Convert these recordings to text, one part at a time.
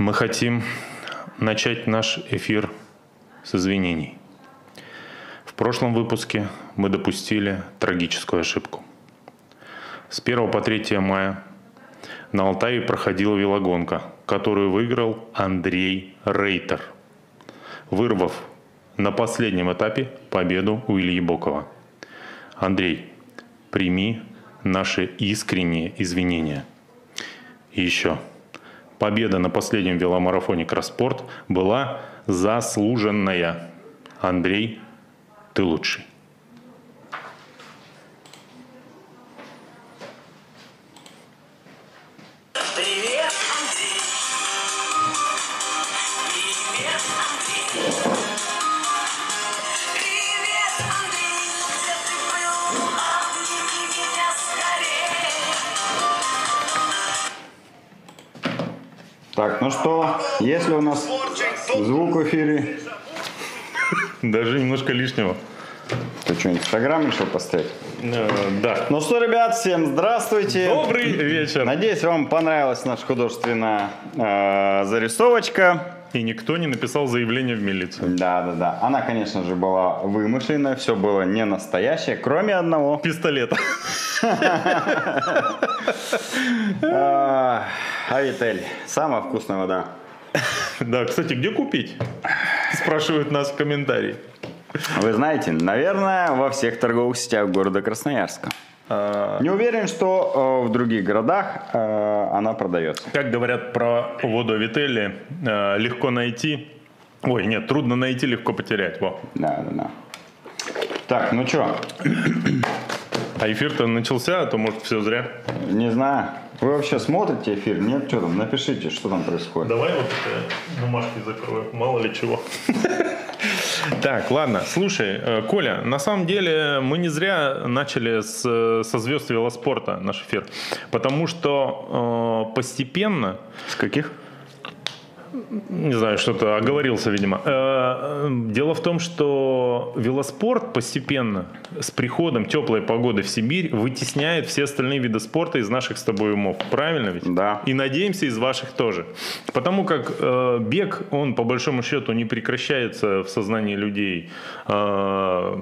Мы хотим начать наш эфир с извинений. В прошлом выпуске мы допустили трагическую ошибку. С 1 по 3 мая на Алтае проходила велогонка, которую выиграл Андрей Рейтер, вырвав на последнем этапе победу у Ильи Бокова. Андрей, прими наши искренние извинения. И еще. Победа на последнем веломарафоне Краспорт была заслуженная. Андрей, ты лучший. Звук в эфире? Даже немножко лишнего. Ты что-нибудь Инстаграм решил поставить? Э, да. Ну что, ребят, всем здравствуйте. Добрый вечер. Надеюсь, вам понравилась наша художественная э, зарисовочка. И никто не написал заявление в милицию. Да, да, да. Она, конечно же, была вымышленная, все было не настоящее, кроме одного. Пистолета. А, Авитель. Самая вкусная вода. Да, кстати, где купить? Спрашивают нас в комментарии. Вы знаете, наверное, во всех торговых сетях города Красноярска. А, Не уверен, что э, в других городах э, она продается. Как говорят про воду Вителли, э, легко найти. Ой, нет, трудно найти, легко потерять. Во. Да, да, да. Так, ну что, А эфир-то начался, а то может все зря. не знаю. Вы вообще смотрите эфир? Нет, что там? Напишите, что там происходит. Давай вот это бумажки закрою, мало ли чего. Так, ладно, слушай, э, Коля, на самом деле мы не зря начали с, э, со звезд велоспорта наш эфир, потому что э, постепенно, С каких? Не знаю, что-то оговорился, видимо. Э, э, Дело в том, что велоспорт постепенно с приходом теплой погоды в Сибирь вытесняет все остальные виды спорта из наших с тобой умов. Правильно ведь? Да. И надеемся, из ваших тоже. Потому как э, бег, он по большому счету не прекращается в сознании людей э,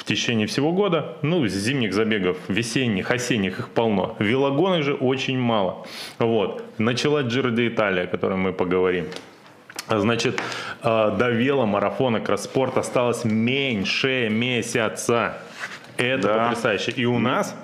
в течение всего года. Ну, зимних забегов, весенних, осенних их полно. Велогонок же очень мало. Вот. Начала Джиро де Италия, о которой мы поговорим. Значит, э, до веломарафона Кросспорт осталось меньше месяца. Это Да. потрясающе. И у нас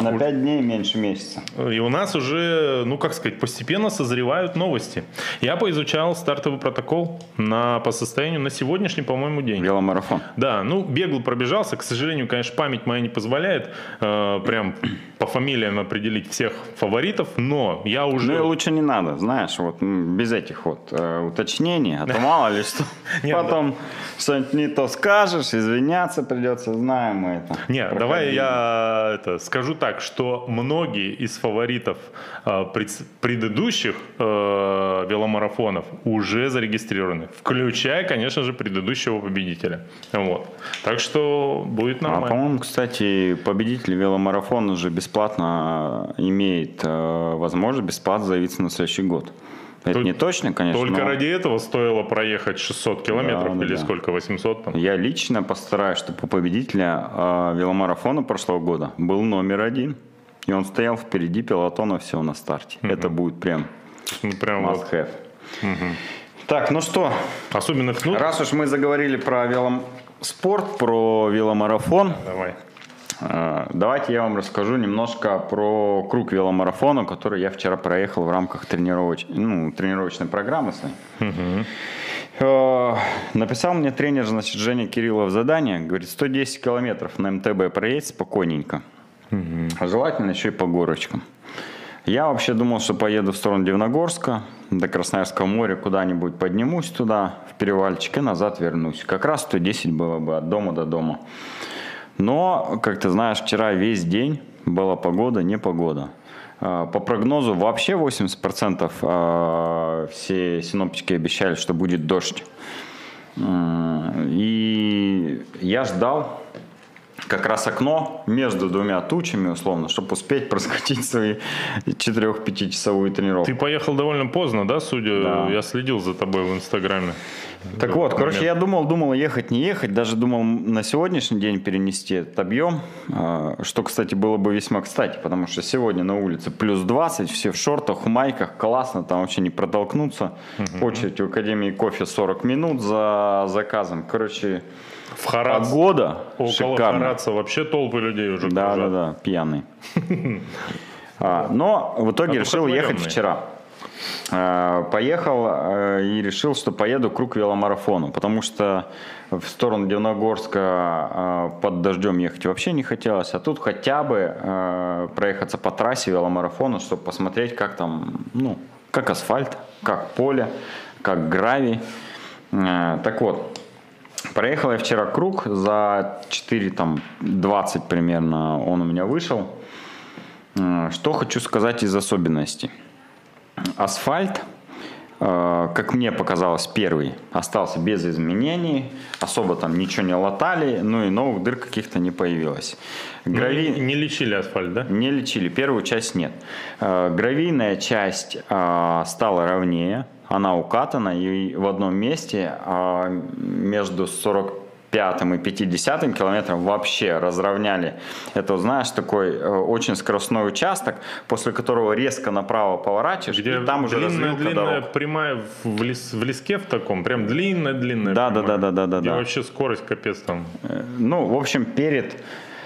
На 5 дней меньше месяца. и у нас уже, ну как сказать, постепенно созревают новости. Я поизучал стартовый протокол на, по состоянию на сегодняшний, по-моему, день. Веломарафон. Да, ну бегло пробежался. К сожалению, конечно, память моя не позволяет э, прям по фамилиям определить всех фаворитов, но я уже... Ну лучше не надо, знаешь, вот без этих вот э, уточнений, а то мало ли что. Нет, Потом что-нибудь не то скажешь, извиняться придется, знаем мы это. Не, давай я это, скажу так, что многие из фаворитов э, пред- предыдущих э, веломарафонов уже зарегистрированы, включая, конечно же, предыдущего победителя. Вот. Так что будет А, нормально. по-моему, кстати, победитель веломарафона уже бесплатно имеет э, возможность бесплатно заявиться на следующий год. Это Тут не точно, конечно. Только но ради этого стоило проехать 600 километров Да, или да. сколько, 800 там. Я лично постараюсь, чтобы у победителя э, веломарафона прошлого года был номер один. И он стоял впереди пелотона всего на старте. Это будет прям Ну, прям must вот. have. Так, ну что, Особенно кнут. раз уж мы заговорили про велоспорт, про веломарафон, Давай. Э, Давайте я вам расскажу немножко про круг веломарафона, который я вчера проехал в рамках тренировоч... ну, тренировочной программы. Э, Написал мне тренер, значит, Женя Кириллов задание. Говорит, 110 километров на МТБ проедь спокойненько. А Желательно еще и по горочкам. Я вообще думал, что поеду в сторону Дивногорска, до Красноярского моря, куда-нибудь поднимусь туда, в перевальчик, и назад вернусь. Как раз 110 было бы от дома до дома. Но, как ты знаешь, вчера весь день была погода, не погода. А, По прогнозу вообще 80% а, все синоптики обещали, что будет дождь. И я ждал, как раз окно между двумя тучами, условно, чтобы успеть проскочить свои 4-5 часовую тренировку. Ты поехал довольно поздно, да, судя? Да. Я следил за тобой в Инстаграме. Так вот, короче, я думал, думал, ехать, не ехать, даже думал на сегодняшний день перенести этот объем, а, что, кстати, было бы весьма кстати, потому что сегодня на улице плюс 20, все в шортах, в майках, классно, там вообще не протолкнуться. Очередь в Академии кофе 40 минут за заказом. Короче, В Харац, погода около шикарная. Хараца вообще толпы людей уже Да, да, кружат. да, пьяный. А, Но в итоге решил ехать вчера. А, Поехал э, и решил, что поеду круг веломарафону, потому что в сторону Дивногорска э, под дождем ехать вообще не хотелось, а тут хотя бы э, проехаться по трассе веломарафона, чтобы посмотреть, как там, ну, как асфальт, как поле, как гравий. Э, Так вот, Проехал я вчера круг за 4, там, 20 примерно он у меня вышел. Э, Что хочу сказать из особенностей асфальт, э, как мне показалось, первый остался без изменений, особо там ничего не латали, ну и новых дыр каких-то не появилось. Ну, Грави... Не, не лечили асфальт, да? Не лечили, первую часть нет. Э, гравийная часть э, стала ровнее, она укатана, и в одном месте а, между 40 пятым и 50 километром вообще разровняли. Это, знаешь, такой э, очень скоростной участок, после которого резко направо поворачиваешь, Где и там уже длинная, длинная дорог. прямая в, лес, в леске в таком, прям длинная-длинная. Да, да, да, да, да, да. и вообще скорость капец там. Э, ну, в общем, перед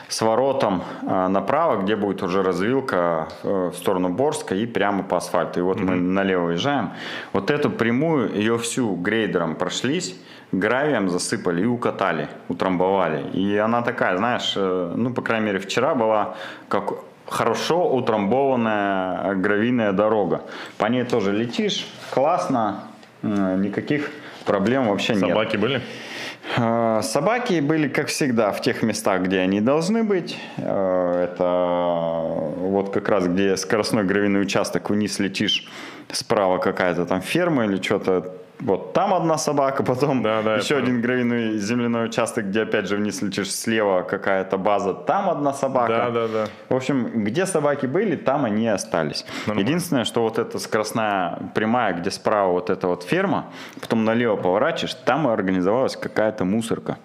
с воротом а, направо, где будет уже развилка э, в сторону Борска и прямо по асфальту. И вот mm-hmm. мы налево уезжаем. Вот эту прямую, ее всю грейдером прошлись гравием засыпали и укатали, утрамбовали. И она такая, знаешь, э, ну, по крайней мере, вчера была как хорошо утрамбованная гравийная дорога. По ней тоже летишь, классно, э, никаких проблем вообще нет. Собаки были? Э, Собаки были, как всегда, в тех местах, где они должны быть. Это вот как раз, где скоростной гравийный участок, вниз летишь, справа какая-то там ферма или что-то. Вот там одна собака, потом Да, да, еще понял. один гравийный земляной участок, где опять же вниз летишь слева какая-то база, там одна собака. Да, да, да. В общем, где собаки были, там они и остались. Нормально. Единственное, что вот эта скоростная прямая, где справа вот эта вот ферма, потом налево поворачиваешь, там и организовалась какая-то мусорка.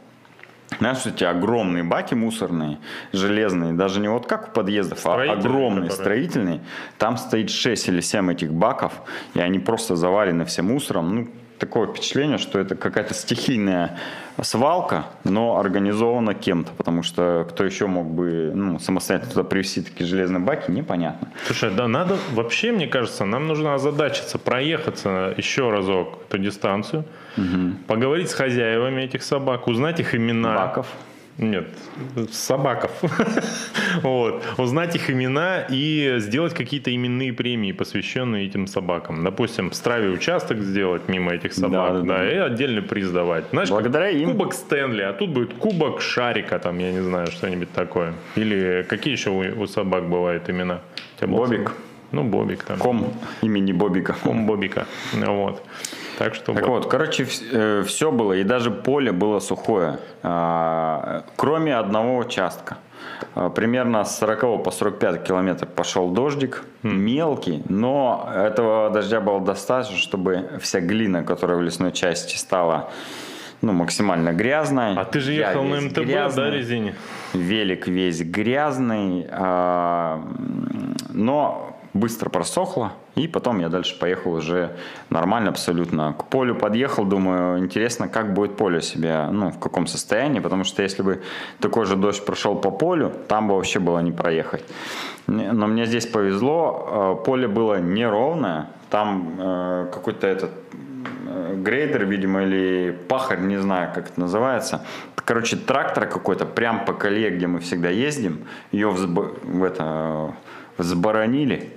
Знаешь, эти огромные баки мусорные, железные, даже не вот как у подъездов, а огромные, которые. строительные. Там стоит 6 или 7 этих баков, и они просто завалены все мусором. Ну, такое впечатление, что это какая-то стихийная свалка, но организована кем-то, потому что кто еще мог бы ну, самостоятельно туда привезти такие железные баки, непонятно. Слушай, да надо, вообще, мне кажется, нам нужно озадачиться, проехаться еще разок эту дистанцию, поговорить с хозяевами этих собак, узнать их имена. Баков. Нет, собаков. вот. Узнать их имена и сделать какие-то именные премии, посвященные этим собакам. Допустим, в Страве участок сделать мимо этих собак, Да, да, да, да. и отдельный приз давать. Знаешь, Благодаря им. Кубок Стэнли, а тут будет кубок Шарика, там, я не знаю, что-нибудь такое. Или какие еще у, у собак бывают имена? Бобик. Ну, Бобик там. Ком имени Бобика. Ком Бобика. Вот. Так что Так вот, короче, все было, и даже поле было сухое, а, кроме одного участка. А, Примерно с 40 по 45 километров пошел дождик, мелкий, но этого дождя было достаточно, чтобы вся глина, которая в лесной части стала ну, максимально грязной. А ты же ехал на МТБ, да, грязный. резине? Велик весь грязный, а, но быстро просохло, и потом я дальше поехал уже нормально абсолютно. К полю подъехал, думаю, интересно, как будет поле себя, ну, в каком состоянии, потому что если бы такой же дождь прошел по полю, там бы вообще было не проехать. Но мне здесь повезло, э, поле было неровное, там э, какой-то этот э, грейдер, видимо, или пахарь, не знаю, как это называется. Короче, трактор какой-то, прям по колее, где мы всегда ездим, ее взб- в это, взборонили.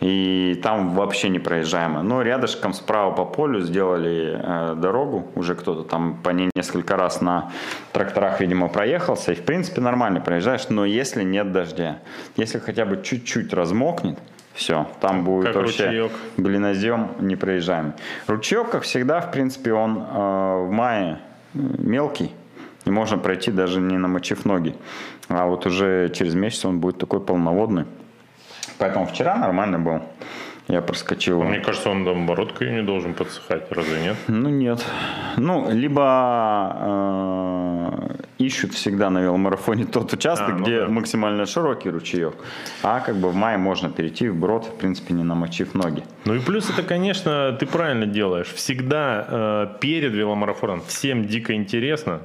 И там вообще непроезжаемо. Но рядышком справа по полю сделали э, дорогу. Уже кто-то там по ней несколько раз на тракторах, видимо, проехался. И, в принципе, нормально проезжаешь. Но если нет дождя, если хотя бы чуть-чуть размокнет, все, там будет Как вообще ручеек. глинозем непроезжаемый. Ручеек, как всегда, в принципе, он э, в мае мелкий. И можно пройти даже не намочив ноги. А вот уже через месяц он будет такой полноводный. Поэтому вчера нормально был. Я проскочил. Мне кажется, он наоборот не должен подсыхать, разве нет? Ну нет. Ну, либо э, ищут всегда на веломарафоне тот участок, А, ну где да. максимально широкий ручеек. А как бы в мае можно перейти в брод, в принципе, не намочив ноги. Ну и плюс это, конечно, ты правильно делаешь. Всегда э, перед веломарафоном всем дико интересно.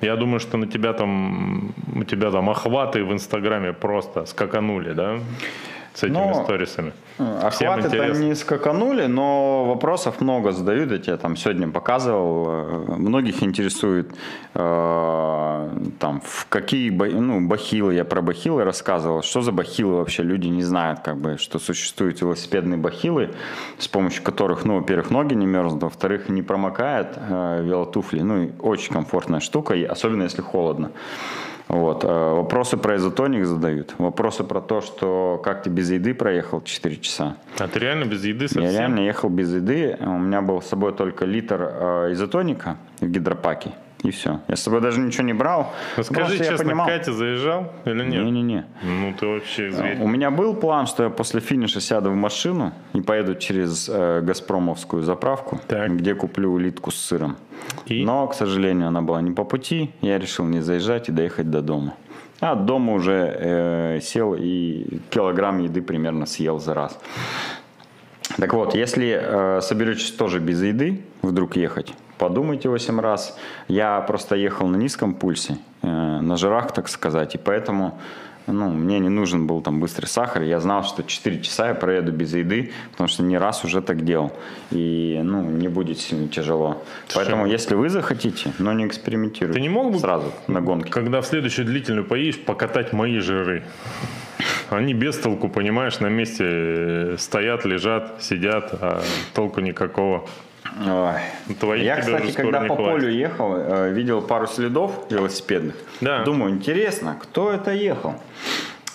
Я думаю, что на тебя там, у тебя там охваты в Инстаграме просто скаканули, да? С этими Ну, сторисами. Всем Охваты-то интересно. не скаканули, но вопросов много задают. Я тебе там сегодня показывал. Э, Многих интересует, э, там, в какие ну, бахилы, я про бахилы рассказывал. Что за бахилы вообще? Люди не знают, как бы, что существуют велосипедные бахилы, с помощью которых, ну, во-первых, ноги не мерзнут, во-вторых, не промокает э, велотуфли. Ну, и очень комфортная штука, особенно если холодно. Вот. э, Вопросы про изотоник задают. Вопросы про то, что как ты без еды проехал 4 часа. А ты реально без еды совсем? Я реально ехал без еды. У меня был с собой только литр э, изотоника в гидропаке. И все. Я с собой даже ничего не брал. Ну, скажи что я честно, понимал- Катя заезжал или нет? Не-не-не. Ну ты вообще зверь. У меня был план, что я после финиша сяду в машину и поеду через э, Газпромовскую заправку, Так. где куплю улитку с сыром. И? Но, к сожалению, она была не по пути. Я решил не заезжать и доехать до дома. А дома уже э, сел и килограмм еды примерно съел за раз. Так вот, если э, соберетесь тоже без еды вдруг ехать, подумайте 8 раз. Я просто ехал на низком пульсе, э, на жирах, так сказать, и поэтому ну, мне не нужен был там быстрый сахар. Я знал, что 4 часа я проеду без еды, потому что не раз уже так делал. И ну, не будет сильно тяжело. Поэтому, если вы захотите, но не экспериментируйте. Ты не мог бы сразу на гонке? Когда в следующую длительную поедешь, покатать мои жиры. Они без толку, понимаешь, на месте э, стоят, лежат, сидят, а толку никакого. Ой. Твоих Я, кстати, когда по хватит. полю ехал, э, видел пару следов велосипедных. Да. Думаю, интересно, кто это ехал?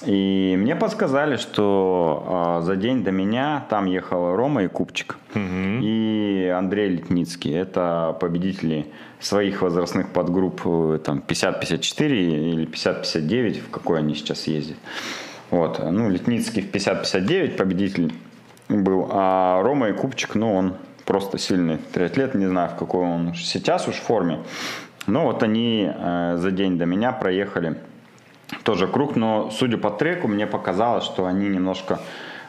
И мне подсказали, что э, за день до меня там ехал Рома и Купчик. И Андрей Летницкий. Это победители своих возрастных подгрупп э, там 50-54 или 50-59, в какой они сейчас ездят. Вот. Ну, Летницкий в 50-59 победитель был, а Рома и Купчик, ну, он просто сильный триатлет, не знаю, в какой он сейчас уж форме. Но вот они э, за день до меня проехали тоже круг, но судя по треку, мне показалось, что они немножко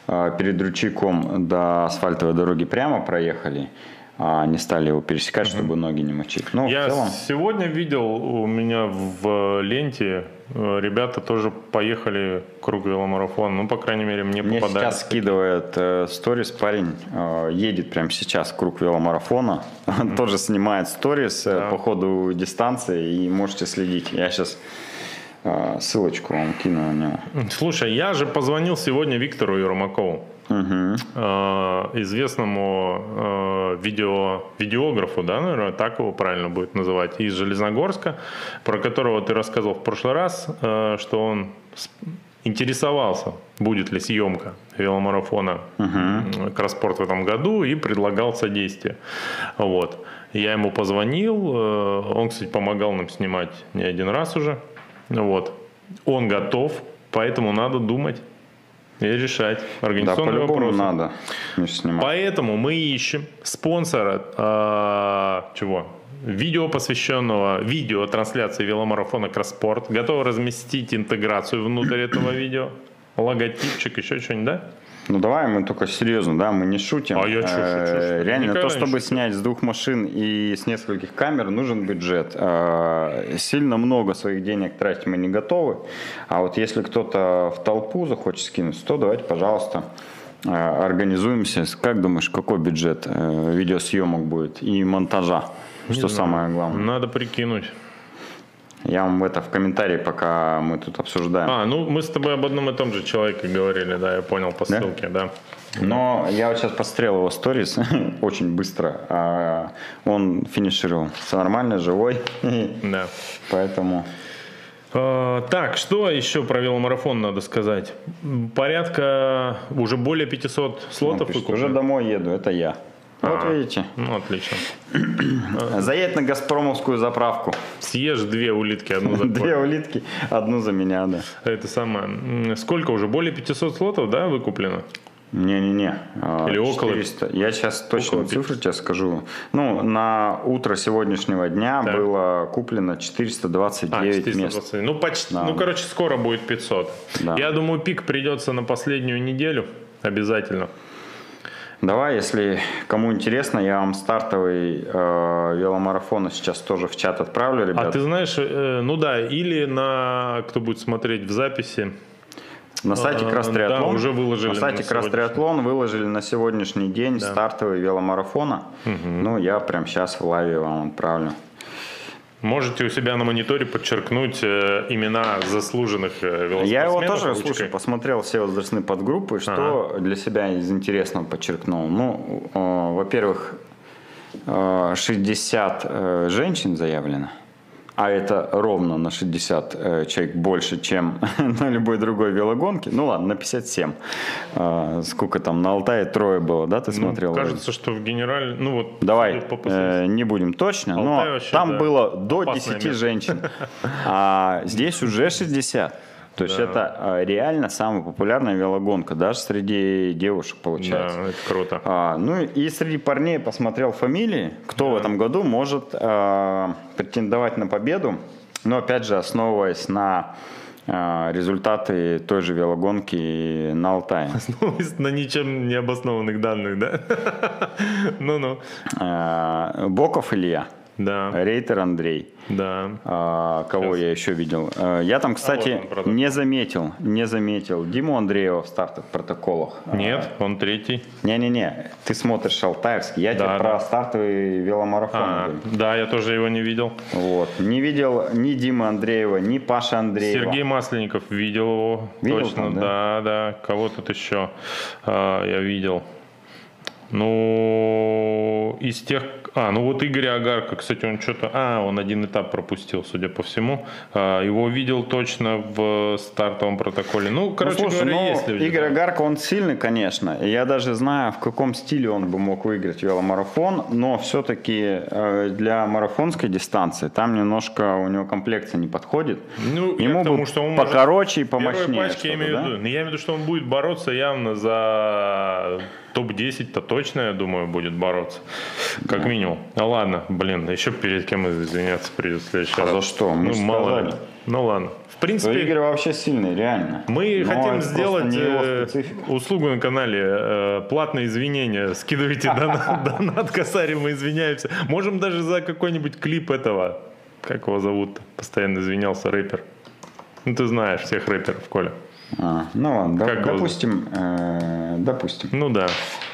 э, перед ручейком до асфальтовой дороги прямо проехали, а не стали его пересекать, чтобы ноги не мочить. Ну, в Я целом, сегодня видел у меня в ленте, ребята тоже поехали круг веломарафона. Ну, по крайней мере, мне, Мне попадались. сейчас скидывает э, сторис парень, э, едет прямо сейчас круг веломарафона, он тоже снимает сторис э, Да. по ходу дистанции и можете следить. Я сейчас ссылочку вам кину на него. Слушай, я же позвонил сегодня Виктору Ермакову, э, известному э, видео, видеографу, да, наверное, так его правильно будет называть, из Железногорска, про которого ты рассказывал в прошлый раз, что он интересовался, будет ли съемка веломарафона м, Кросспорт в этом году и предлагал содействие. Вот. Я ему позвонил, э, он, кстати, помогал нам снимать не один раз уже. Вот. Он готов, поэтому надо думать и решать Да, организационные по-любому вопросы. надо. Поэтому мы ищем спонсора э, чего? Видео, посвященного видео трансляции веломарафона Кросспорт. Готовы разместить интеграцию внутрь этого видео? Логотипчик, еще что-нибудь, да? Ну давай мы только серьезно, да, мы не шутим. А я шучу, Э, что? Реально, Никогда то, не чтобы шучу. снять с двух машин и с нескольких камер, нужен бюджет. Э, Сильно много своих денег тратить мы не готовы. А вот если кто-то в толпу захочет скинуть, то давайте, пожалуйста, э, организуемся. Как думаешь, какой бюджет видеосъемок будет и монтажа? Что самое главное? Надо прикинуть. Я вам это в комментарии, пока мы тут обсуждаем. А, ну мы с тобой об одном и том же человеке говорили, да, я понял по Да? ссылке, да. Но я вот сейчас посмотрел его сторис очень быстро. а Он финишировал. Все нормально, живой. Да. Поэтому Э, Так, что еще про веломарафон надо сказать? Порядка уже более 500 он слотов пишет, уже домой еду, это я. Вот А. видите. Ну, отлично. Заедь на Газпромовскую заправку. Съешь две улитки, одну за Две улитки, одну за меня, да. Это самое. Сколько уже? Более 500 слотов, да, выкуплено? Не-не-не. а, Или около- 400. Я сейчас точно цифры тебе скажу. Ну, на утро сегодняшнего дня было куплено 429 А, мест. 420. Ну, почти. Да. Ну, короче, скоро будет 500. Да. Я думаю, пик придется на последнюю неделю. Обязательно. Давай, если кому интересно, я вам стартовый э, веломарафон сейчас тоже в чат отправлю, ребят. А ты знаешь, э, ну да, или на, кто будет смотреть в записи, На сайте А, Кросс да, уже выложили На сайте на Кросс Триатлон выложили на сегодняшний день стартовый веломарафона. Ну, я прям сейчас в лайве вам отправлю. Можете у себя на мониторе подчеркнуть э, имена заслуженных э, велоспортсменов. Я его тоже, ручкой. слушай, посмотрел все возрастные подгруппы, что для себя из интересного подчеркнул. Ну, э, во-первых, э, 60 э, женщин заявлено. А это ровно на 60 э, человек больше, чем на любой другой велогонке. Ну ладно, на 57. Э, сколько там на Алтае трое было, да, ты Ну, смотрел? вроде? кажется, что в генерале, ну вот, Давай, э, не будем точно, Алтай но вообще, там да, было до опасное 10 место. женщин, а здесь уже 60. То есть Да. это э, реально самая популярная велогонка, даже среди девушек получается. Да, это круто. А, ну и среди парней посмотрел фамилии, кто в этом году может э, претендовать на победу. Но опять же, основываясь на э, результаты той же велогонки на Алтае. Ну, на ничем не обоснованных данных, да? Ну-ну. Э, Боков Илья, Да, Рейтер Андрей. да. А, кого я еще видел? А, Я там, кстати, вот он, не заметил, не заметил Диму Андреева в стартовых протоколах. А, Нет, он третий. Не-не-не, ты смотришь Алтаевский. Я Да, тебе да. про стартовый веломарафон А, говорю. да, я тоже его не видел. Вот. Не видел ни Димы Андреева, ни Паши Андреева. Сергей Масленников видел его. Видел точно, там, да? да, да. Кого тут еще а, я видел. Ну, из тех... А, ну вот Игорь Агарко, кстати, он что-то... А, он один этап пропустил, судя по всему. А, его видел точно в стартовом протоколе. Ну, Ну, короче слушай, говоря, ну, есть люди. Игорь да. Агарко, он сильный, конечно. И Я даже знаю, в каком стиле он бы мог выиграть веломарафон, но все-таки для марафонской дистанции там немножко у него комплекция не подходит. Ну, Ему к тому, бы что он может- покороче и В первой помощнее. пачке я имею в да? виду. Ну, Я имею в виду, что он будет бороться явно за топ-10-то точно, я думаю, будет бороться. Как минимум. Ну ладно, блин, еще перед кем извиняться придется в следующий А раз. за что? Мы ну, мало ли. Ну ладно. В принципе, Игорь вообще сильный, реально. мы Но хотим сделать э, услугу на канале. э, платные извинения. Скидывайте донат, косарь, мы извиняемся. Можем даже за какой-нибудь клип этого. Как его зовут? Постоянно извинялся рэпер. Ну, ты знаешь всех рэперов, Коля. А, ну ладно, Как доп- допустим, э, допустим. Ну да.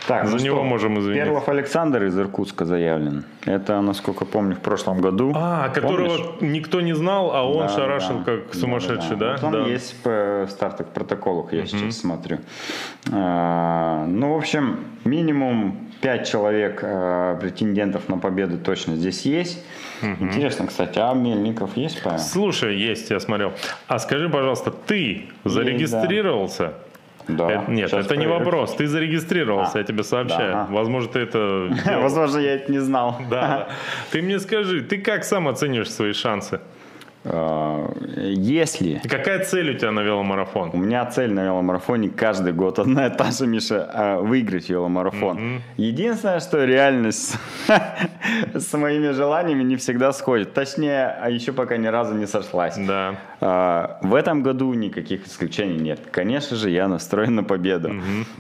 Так, За ну него что, можем извиниться. Перлов Александр из Иркутска заявлен. Это, насколько помню, в прошлом году. А, которого Помнишь? никто не знал, а он Да, шарашил да. как сумасшедший, да? Вот он Да. есть в стартовых протоколах, я сейчас смотрю. А, ну, в общем, минимум 5 человек а, претендентов на победу точно здесь есть. Интересно, кстати, а Мельников есть, Павел? Слушай, есть, я смотрел. А скажи, пожалуйста, ты зарегистрировался? Да. Это- нет, Сейчас это не проверю. вопрос. Ты зарегистрировался, А, я тебе сообщаю. да, ага. Возможно, ты это. Возможно, я это не знал. Да, да. Ты мне скажи, ты как сам оцениваешь свои шансы? А, Если Какая цель у тебя на веломарафон? У меня цель на веломарафоне каждый год одна и та же, Миша, а, выиграть веломарафон. Единственное, что реальность с моими желаниями не всегда сходит. Точнее, а еще пока ни разу не сошлась. Да. А, В этом году никаких исключений нет. Конечно же, я настроен на победу.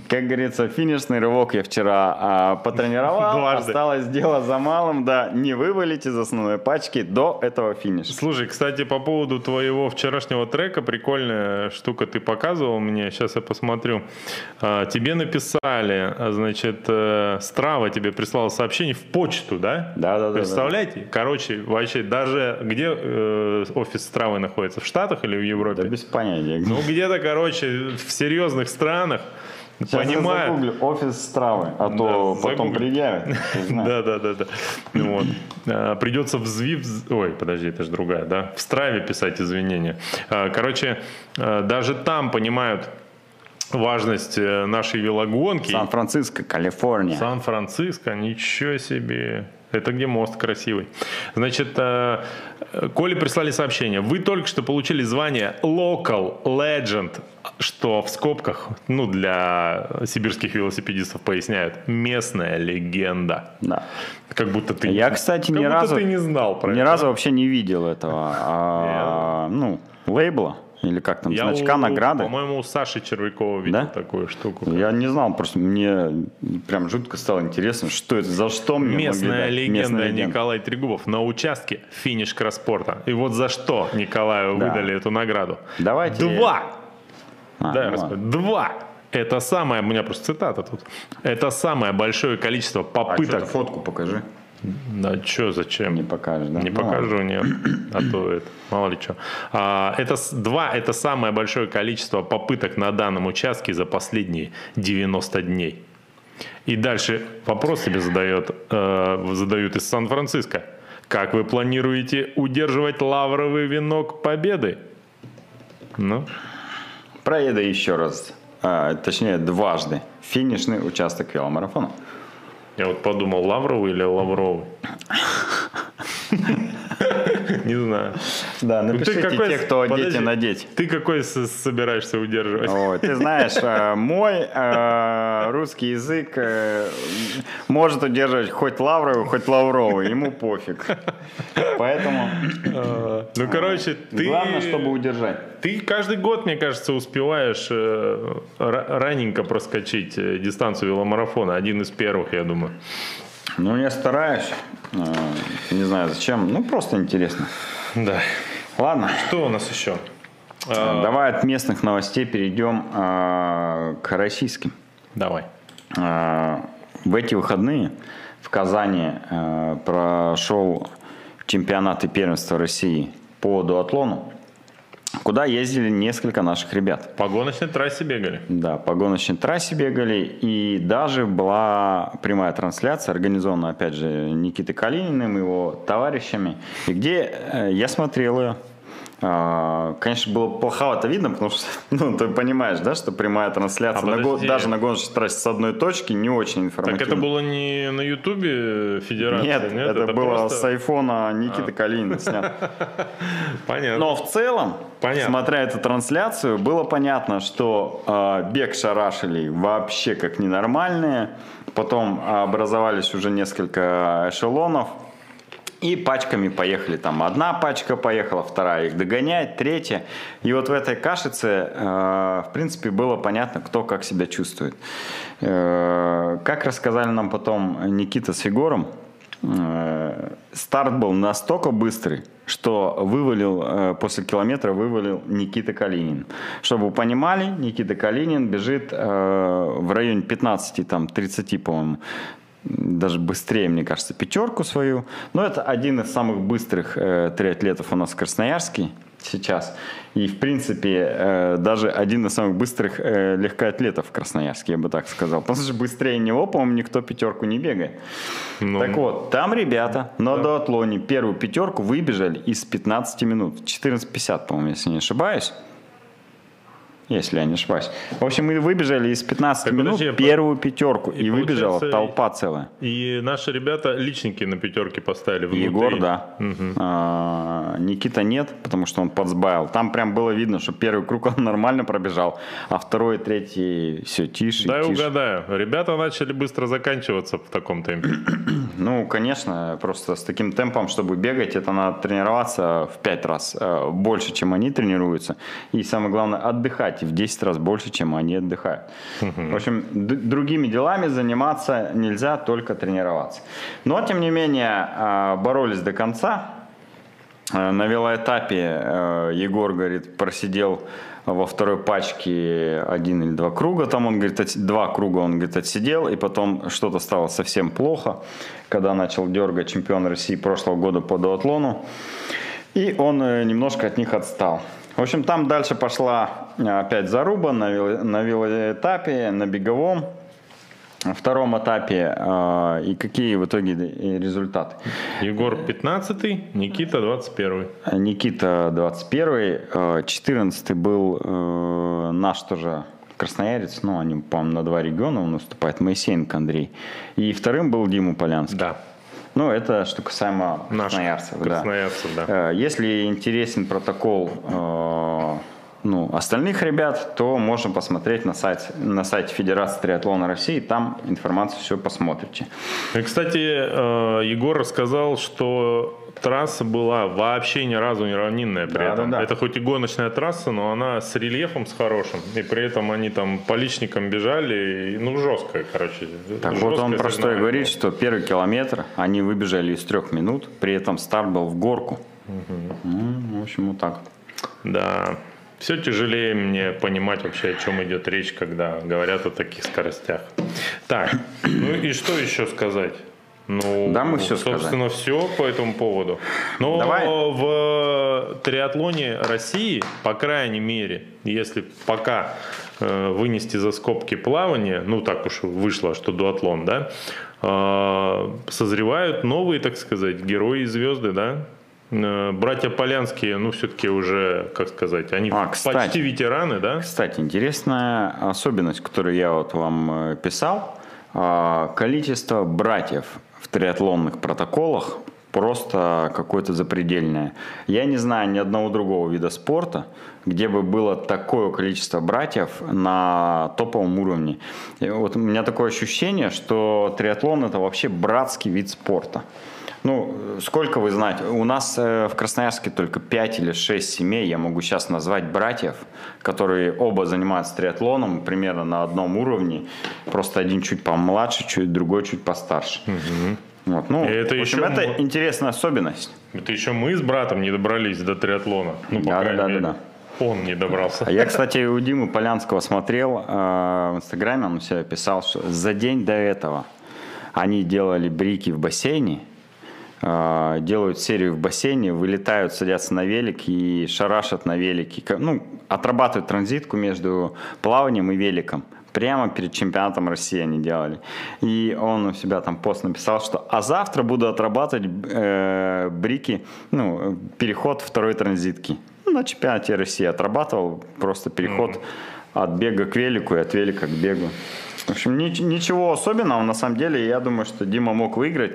Как говорится, финишный рывок я вчера а, потренировал. Дважды. Осталось дело за малым, да, не вывалить из основной пачки до этого финиша. Слушай, кстати, по поводу твоего вчерашнего трека, прикольная штука ты показывал мне, сейчас я посмотрю. А, Тебе написали, а, значит, э, Страва тебе прислала сообщение в почту, да? Да-да-да. Представляете? Короче, вообще, даже где э, офис Стравы находится? В Штатах или в Европе? Да без понятия. Ну, где-то, короче, в серьезных странах Сейчас я понимают. загуглю офис стравы, а то Да, потом загугли. предъявят. Да, да, да, да. Ну Вот. А, Придется в ЗВИВ, ой, подожди, это же другая, да? В Страве писать извинения. А, Короче, а, даже там понимают важность э, нашей велогонки. Сан-Франциско, Калифорния. Сан-Франциско, ничего себе. Это где мост красивый. Значит, э, Коле прислали сообщение. Вы только что получили звание Local Legend, что в скобках, ну, для сибирских велосипедистов поясняют, местная легенда. Да. Как будто ты... Я, кстати, как ни будто разу, ты не знал про ни это. разу вообще не видел этого, а, ну, лейбла или как там, Я значка у- награды. По-моему, у Саши Червякова видел Да? такую штуку. Я не знал, просто мне прям жутко стало интересно, что это, за что мне могли Местная дать. легенда Местная легенда. Николай Трегубов на участке финиш кросспорта. И вот за что Николаю Да. выдали эту награду. Давайте- Два! А, да, ну. Два! Это самое, у меня просто цитата тут. Это самое большое количество А попыток. что-то фотку покажи. Да что, зачем? Не покажешь, да? Не Ну покажу, нет. А то это, мало ли что. А, это два, это самое большое количество попыток на данном участке за последние 90 дней. И дальше вопрос тебе задает, э, задают из Сан-Франциско. Как вы планируете удерживать лавровый венок победы? Ну, Проеду еще раз, а, точнее дважды, финишный участок веломарафона. Я вот подумал, лавровый или лавровый? Не знаю. Да, Ну, ты напишите какой- те, кто подожди, одеть и надеть. Ты какой собираешься удерживать? Ой, ты знаешь, э, мой э, русский язык э, может удерживать хоть лавровый, хоть лавровый, ему пофиг. Поэтому А, Ну, короче, ты... главное, чтобы удержать. Ты каждый год, мне кажется, успеваешь ра- раненько проскочить дистанцию веломарафона. Один из первых, я думаю. Ну, я стараюсь. Не знаю зачем, ну просто интересно. Да. Ладно, Что у нас еще? давай от местных новостей перейдем э, к российским. Давай. Э, В эти выходные в Казани э, прошел чемпионат и первенство России по дуатлону, куда ездили несколько наших ребят. По гоночной трассе бегали. Да, по гоночной трассе бегали, и даже была прямая трансляция, организована, опять же, Никитой Калининым, его товарищами, и где э, я смотрел ее. А, Конечно, было плоховато видно, потому что, ну, ты понимаешь, да, что прямая трансляция, А на го- даже на гоночной трассе с одной точки, не очень Так информативно. это было не на Ютубе Федерации? Нет, это, было просто- с айфона Никиты Калинина снято. Понятно. Но в целом, Понятно. смотря эту трансляцию, было понятно, что э, бег шарашили вообще как ненормальные. Потом образовались уже несколько эшелонов. И пачками поехали. Там одна пачка поехала, вторая их догоняет, третья. И вот в этой кашице, э, в принципе, было понятно, кто как себя чувствует. Э, как рассказали нам потом Никита с Егором, э, старт был настолько быстрый, что вывалил, после километра вывалил Никита Калинин. Чтобы вы понимали, Никита Калинин бежит в районе 15, там, 30, по-моему, даже быстрее, мне кажется, пятерку свою. Но это один из самых быстрых э, триатлетов у нас в Красноярске сейчас. И, в принципе, э, даже один из самых быстрых э, легкоатлетов в Красноярске, я бы так сказал. Потому что быстрее него, по-моему, никто пятерку не бегает. Ну, Так вот, там ребята на дуатлоне первую пятерку выбежали из 15 минут. 14.50, по-моему, если не ошибаюсь. Если я не ошибаюсь. В общем, мы выбежали из 15 Так, минут подожди, по- первую пятерку. И, и выбежала толпа целая. И наши ребята личники на пятерке поставили внутри. Егор, да. А, Никита нет, потому что он подсбавил. Там прям было видно, что первый круг он нормально пробежал, а второй, третий все тише, Дай тише. угадаю. Ребята начали быстро заканчиваться в таком темпе. Ну, конечно, просто с таким темпом, чтобы бегать, это надо тренироваться в 5 раз э, больше, чем они тренируются. И самое главное, отдыхать в 10 раз больше, чем они отдыхают. В общем, другими делами заниматься нельзя, только тренироваться. Но, тем не менее, э, боролись до конца. Э, На велоэтапе э, Егор, говорит, просидел во второй пачке один или два круга. Там он, говорит, от- два круга он, говорит, отсидел. И потом что-то стало совсем плохо, когда начал дергать чемпион России прошлого года по дуатлону. И он э, немножко от них отстал. В общем, там дальше пошла э, опять заруба на, вело- на велоэтапе, на беговом втором этапе. э, И какие в итоге э, результаты? Егор 15 Никита 21 Никита 21 э, 14 был э, наш тоже красноярец, ну, они, по-моему, на два региона он выступает, Моисеенко Андрей. И вторым был Дима Полянский. Да. Ну, это что касаемо Наших красноярцев. да. красноярцев, да. Э, Если интересен протокол э, ну, остальных ребят, то можно посмотреть на, сайт, на сайте Федерации триатлона России, там информацию все посмотрите. И, кстати, э, Егор рассказал, что трасса была вообще ни разу не равнинная при Да, этом. да, да. Это хоть и гоночная трасса, но она с рельефом с хорошим. И при этом они там по личникам бежали. и, Ну, жесткая, короче. Так вот жесткое он простой соревнование говорит, что первый километр они выбежали из трех минут, при этом старт был в горку. Ну, в общем, вот так. Да. Все тяжелее мне понимать вообще, о чем идет речь, когда говорят о таких скоростях. Так, ну и что еще сказать? Ну, Да, мы всё собственно, все по этому поводу. Но Давай. в триатлоне России, по крайней мере, если пока э, вынести за скобки плавание, ну так уж вышло, что дуатлон, да, э, созревают новые, так сказать, герои и звезды, да. Э, Братья Полянские, ну, все-таки уже, как сказать, они А, кстати. почти ветераны, да? Кстати, интересная особенность, которую я вот вам э, писал. А, Количество братьев в триатлонных протоколах просто какое-то запредельное. Я не знаю ни одного другого вида спорта, где бы было такое количество братьев на топовом уровне. И вот у меня такое ощущение, что триатлон это вообще братский вид спорта. Ну, сколько вы знаете? У нас э, в Красноярске только 5 или 6 семей, я могу сейчас назвать братьев, которые оба занимаются триатлоном примерно на одном уровне. Просто один чуть помладше, чуть другой чуть постарше. Вот, ну, И это в общем, еще это интересная особенность. Это еще мы с братом не добрались до триатлона. Ну, по Да, крайней да, да, мере, да, Он не добрался. А я, кстати, у Димы Полянского смотрел э, в Инстаграме, он все писал, что за день до этого они делали брики в бассейне, э, делают серию в бассейне, вылетают, садятся на велик и шарашат на велике. Ну, отрабатывают транзитку между плаванием и великом. Прямо перед чемпионатом России они делали. И он у себя там пост написал, что «А завтра буду отрабатывать э, брики, ну, переход второй транзитки». Ну, на чемпионате России отрабатывал просто переход от бега к велику и от велика к бегу. В общем, ни- ничего особенного. На самом деле, я думаю, что Дима мог выиграть.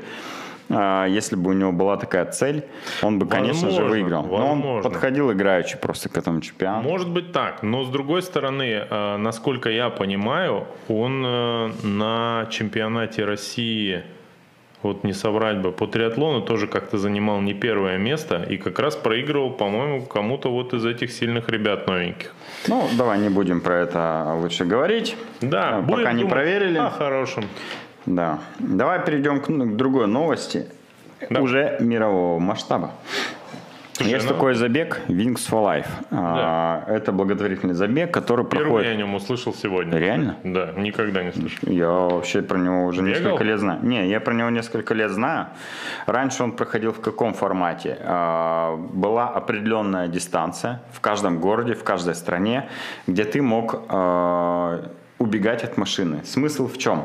А, Если бы у него была такая цель, он бы, конечно же, Возможно, выиграл. Но он подходил играючи просто к этому чемпионату. Может быть так, но с другой стороны, э, насколько я понимаю, он э, на чемпионате России, вот не соврать бы, по триатлону тоже как-то занимал не первое место и как раз проигрывал, по-моему, кому-то вот из этих сильных ребят новеньких. Ну, давай не будем про это лучше говорить. Да, будем пока не думать проверили. О хорошем. Да. Давай перейдем к, ну, к другой новости. Да. Уже мирового масштаба. Слушай, Есть ну- такой забег Wings for Life. А, Это благотворительный забег, который Впервые проходит... я о нем услышал сегодня. Реально? Да, никогда не слышал. Я вообще про него уже Бегал? несколько лет знаю. Не, я про него несколько лет знаю. Раньше он проходил в каком формате? А, Была определенная дистанция в каждом городе, в каждой стране, где ты мог а, убегать от машины. Смысл в чем?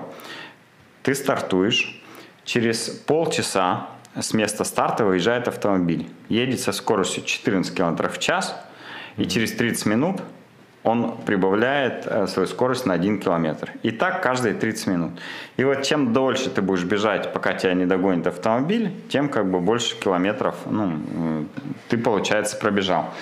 Ты стартуешь, через полчаса с места старта выезжает автомобиль. Едет со скоростью 14 км в час, и через 30 минут он прибавляет э, свою скорость на 1 километр. И так каждые 30 минут. И вот чем дольше ты будешь бежать, пока тебя не догонит автомобиль, тем как бы больше километров ну, ты, получается, пробежал.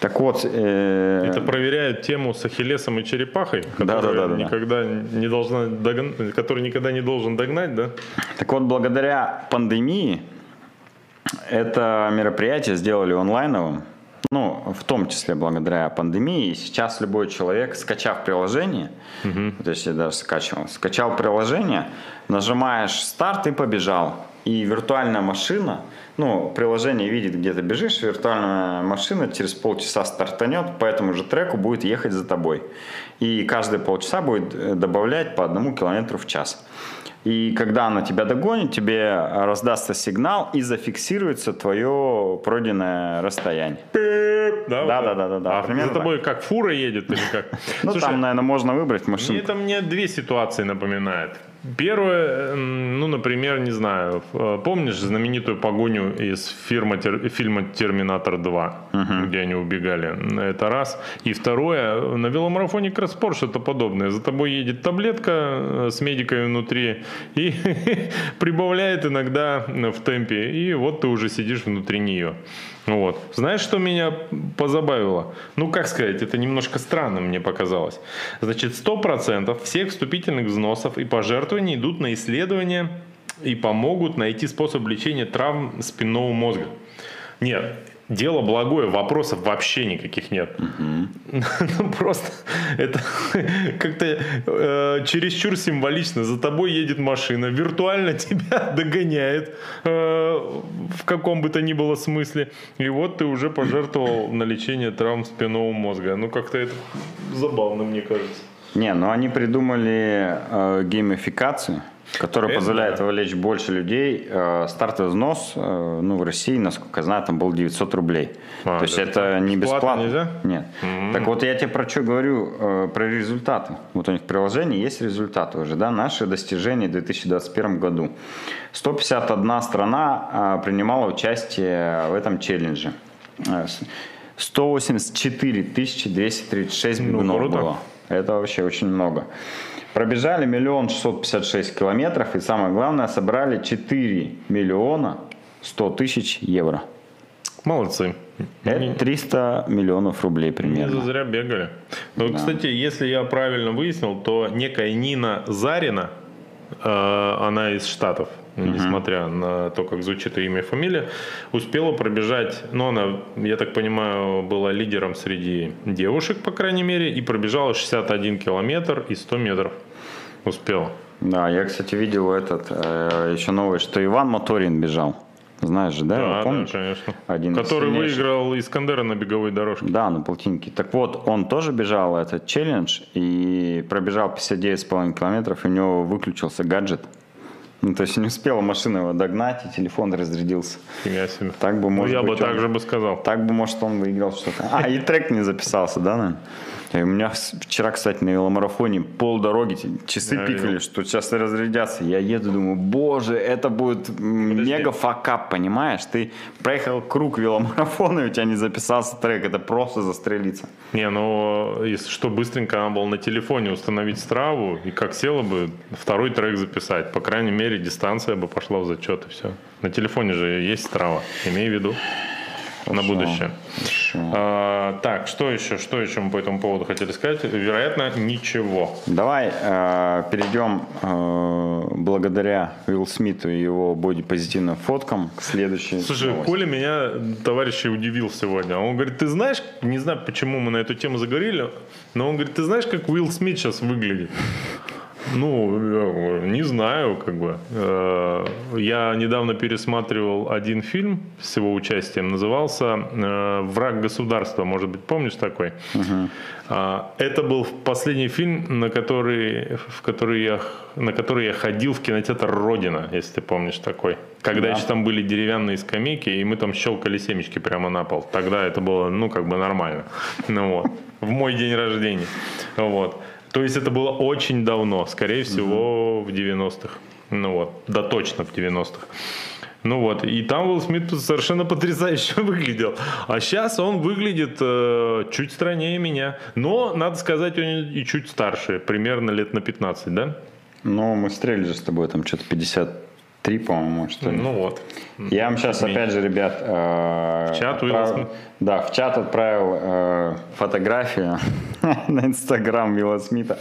Так вот, э, Это проверяет тему с Ахиллесом и черепахой, Да, да, которая да, да, да. никогда не должна догн- который никогда не должен догнать, да? Так вот, благодаря пандемии это мероприятие сделали онлайновым. Ну, в том числе благодаря пандемии. Сейчас любой человек, скачав приложение, вот если даже скачивал, скачал приложение, нажимаешь старт и побежал. И виртуальная машина, ну, приложение видит, где ты бежишь, виртуальная машина через полчаса стартанет, по этому же треку будет ехать за тобой. И каждые полчаса будет э, добавлять по одному километру в час. И когда она тебя догонит, тебе раздастся сигнал и зафиксируется твое пройденное расстояние. Да, Да, да, да, да, да, А примерно за тобой как фура едет или как? Ну, там, наверное, можно выбрать мне машину. это мне две ситуации напоминает. Первое, м, ну, например, не знаю, э, помнишь знаменитую погоню из фирма, тер- фильма «Терминатор 2», где они убегали? Это раз. И второе, на веломарафоне кросспорт что-то подобное. За тобой едет таблетка э, с медиками внутри и прибавляет иногда в темпе. И вот ты уже сидишь внутри нее. Вот. Знаешь, что меня позабавило? Ну, как сказать, это немножко странно мне показалось. Значит, 100% всех вступительных взносов и пожертвований идут на исследования и помогут найти способ лечения травм спинного мозга. Нет, дело благое, вопросов вообще никаких нет. Ну, просто это как-то э, чересчур символично. За тобой едет машина, виртуально тебя догоняет э, в каком бы то ни было смысле. И вот ты уже пожертвовал на лечение травм спинного мозга. Ну, как-то это забавно, мне кажется. Не, ну они придумали э, геймификацию, которая Это позволяет да. вовлечь больше людей. Э, стартовый взнос, э, ну, в России, насколько я знаю, там был 900 рублей. А, То есть это не Бесплатно нельзя? Нет. Так вот я тебе про что говорю, э, про результаты. Вот у них в приложении есть результаты уже, да, наши достижения в 2021 году. 151 страна э, принимала участие в этом челлендже. Э, с- 184 236 Ну, бегунов круто. было. Это вообще очень много. Пробежали миллион шестьсот пятьдесят шесть километров и самое главное собрали 4 миллиона 100 тысяч евро. Молодцы. Это 300 миллионов рублей Не примерно. зазря бегали. Ну, кстати, если я правильно выяснил, то некая Нина Зарина, э, она из Штатов, несмотря на то, как звучит ее имя и фамилия, успела пробежать, ну, она, я так понимаю, была лидером среди девушек, по крайней мере, и пробежала 61 километр и 100 метров. Успела. Да, я, кстати, видел этот, э, еще новый, что Иван Моторин бежал. Знаешь же, да? Да, да, конечно. Один из Который сильнейших. выиграл Искандера на беговой дорожке. Да, на полтиннике. Так вот, он тоже бежал этот челлендж и пробежал 59,5 километров, и у него выключился гаджет. Ну, то есть не успела машина его догнать, и телефон разрядился. Фига себе. Так бы, Ну, может я бы быть, он- так же бы сказал. Так бы, может, он выиграл что-то. А, и трек не записался, да, наверное? И у меня вчера, кстати, на веломарафоне полдороги те- часы Я пикали, видел. что сейчас разрядятся. Я еду, думаю, боже, это будет Подожди. мега факап, понимаешь? Ты проехал круг веломарафона, и у тебя не записался трек. Это просто застрелиться. Не, ну, если что, быстренько надо было на телефоне установить страву, и как село бы, второй трек записать. По крайней мере, дистанция бы пошла в зачет, и все. На телефоне же есть страва, имей в виду. На будущее. хорошо. А, так, что еще, что еще мы по этому поводу хотели сказать? Вероятно, ничего. Давай э, перейдем э, благодаря Уилл Смиту и его бодипозитивным фоткам к следующей Слушай, новости. Коля меня, товарищ, удивил сегодня. Он говорит, ты знаешь, не знаю, почему мы на эту тему заговорили, но он говорит, ты знаешь, как Уилл Смит сейчас выглядит? Ну, говорю, не знаю, как бы. Э, Я недавно пересматривал один фильм с его участием, назывался э, «Враг государства», может быть, помнишь такой? А, Это был последний фильм, на который, в который я, на который я ходил в кинотеатр «Родина», если ты помнишь такой. Когда еще там были деревянные скамейки, и мы там щелкали семечки прямо на пол. Тогда это было, ну, как бы нормально. Ну вот. В мой день рождения. Вот. То есть это было очень давно, скорее всего, в 90-х. Ну вот, да точно в 90-х. Ну вот, и там Уилл Смит совершенно потрясающе выглядел. А сейчас он выглядит э, чуть страннее меня. Но, надо сказать, он и чуть старше, примерно лет на 15, да? Ну, мы стрели же с тобой там что-то 53, по-моему, что ли. Ну вот. Я вам сейчас, опять же, ребят, э, В чат отправил- Уилла да, в чат отправил э, фотографию на Инстаграм Уилла Смита.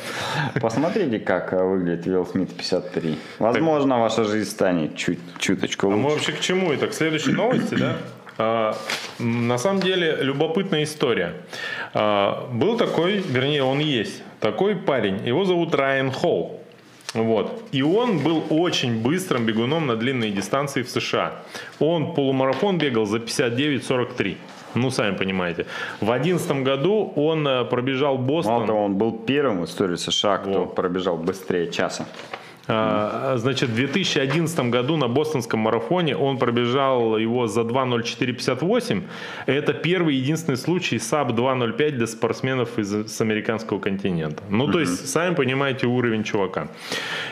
Посмотрите, как э, выглядит Уилл Смит 53. Возможно, ваша жизнь станет чуть, чуточку А мы лучше. вообще к чему это? К следующей новости, да? А, на самом деле любопытная история. А, был такой, вернее, он есть, такой парень. Его зовут Райан Холл. Вот. И он был очень быстрым бегуном на длинные дистанции в США. Он полумарафон бегал за 59-43. Ну, сами понимаете. В 2011 году он э, пробежал Бостон. Мало того, он был первым в истории США, кто Во. пробежал быстрее часа. А, Значит, в 2011 году на бостонском марафоне он пробежал его за 2.0458. Это первый единственный случай sub 2.05 для спортсменов из с американского континента. Ну, то есть, сами понимаете уровень чувака.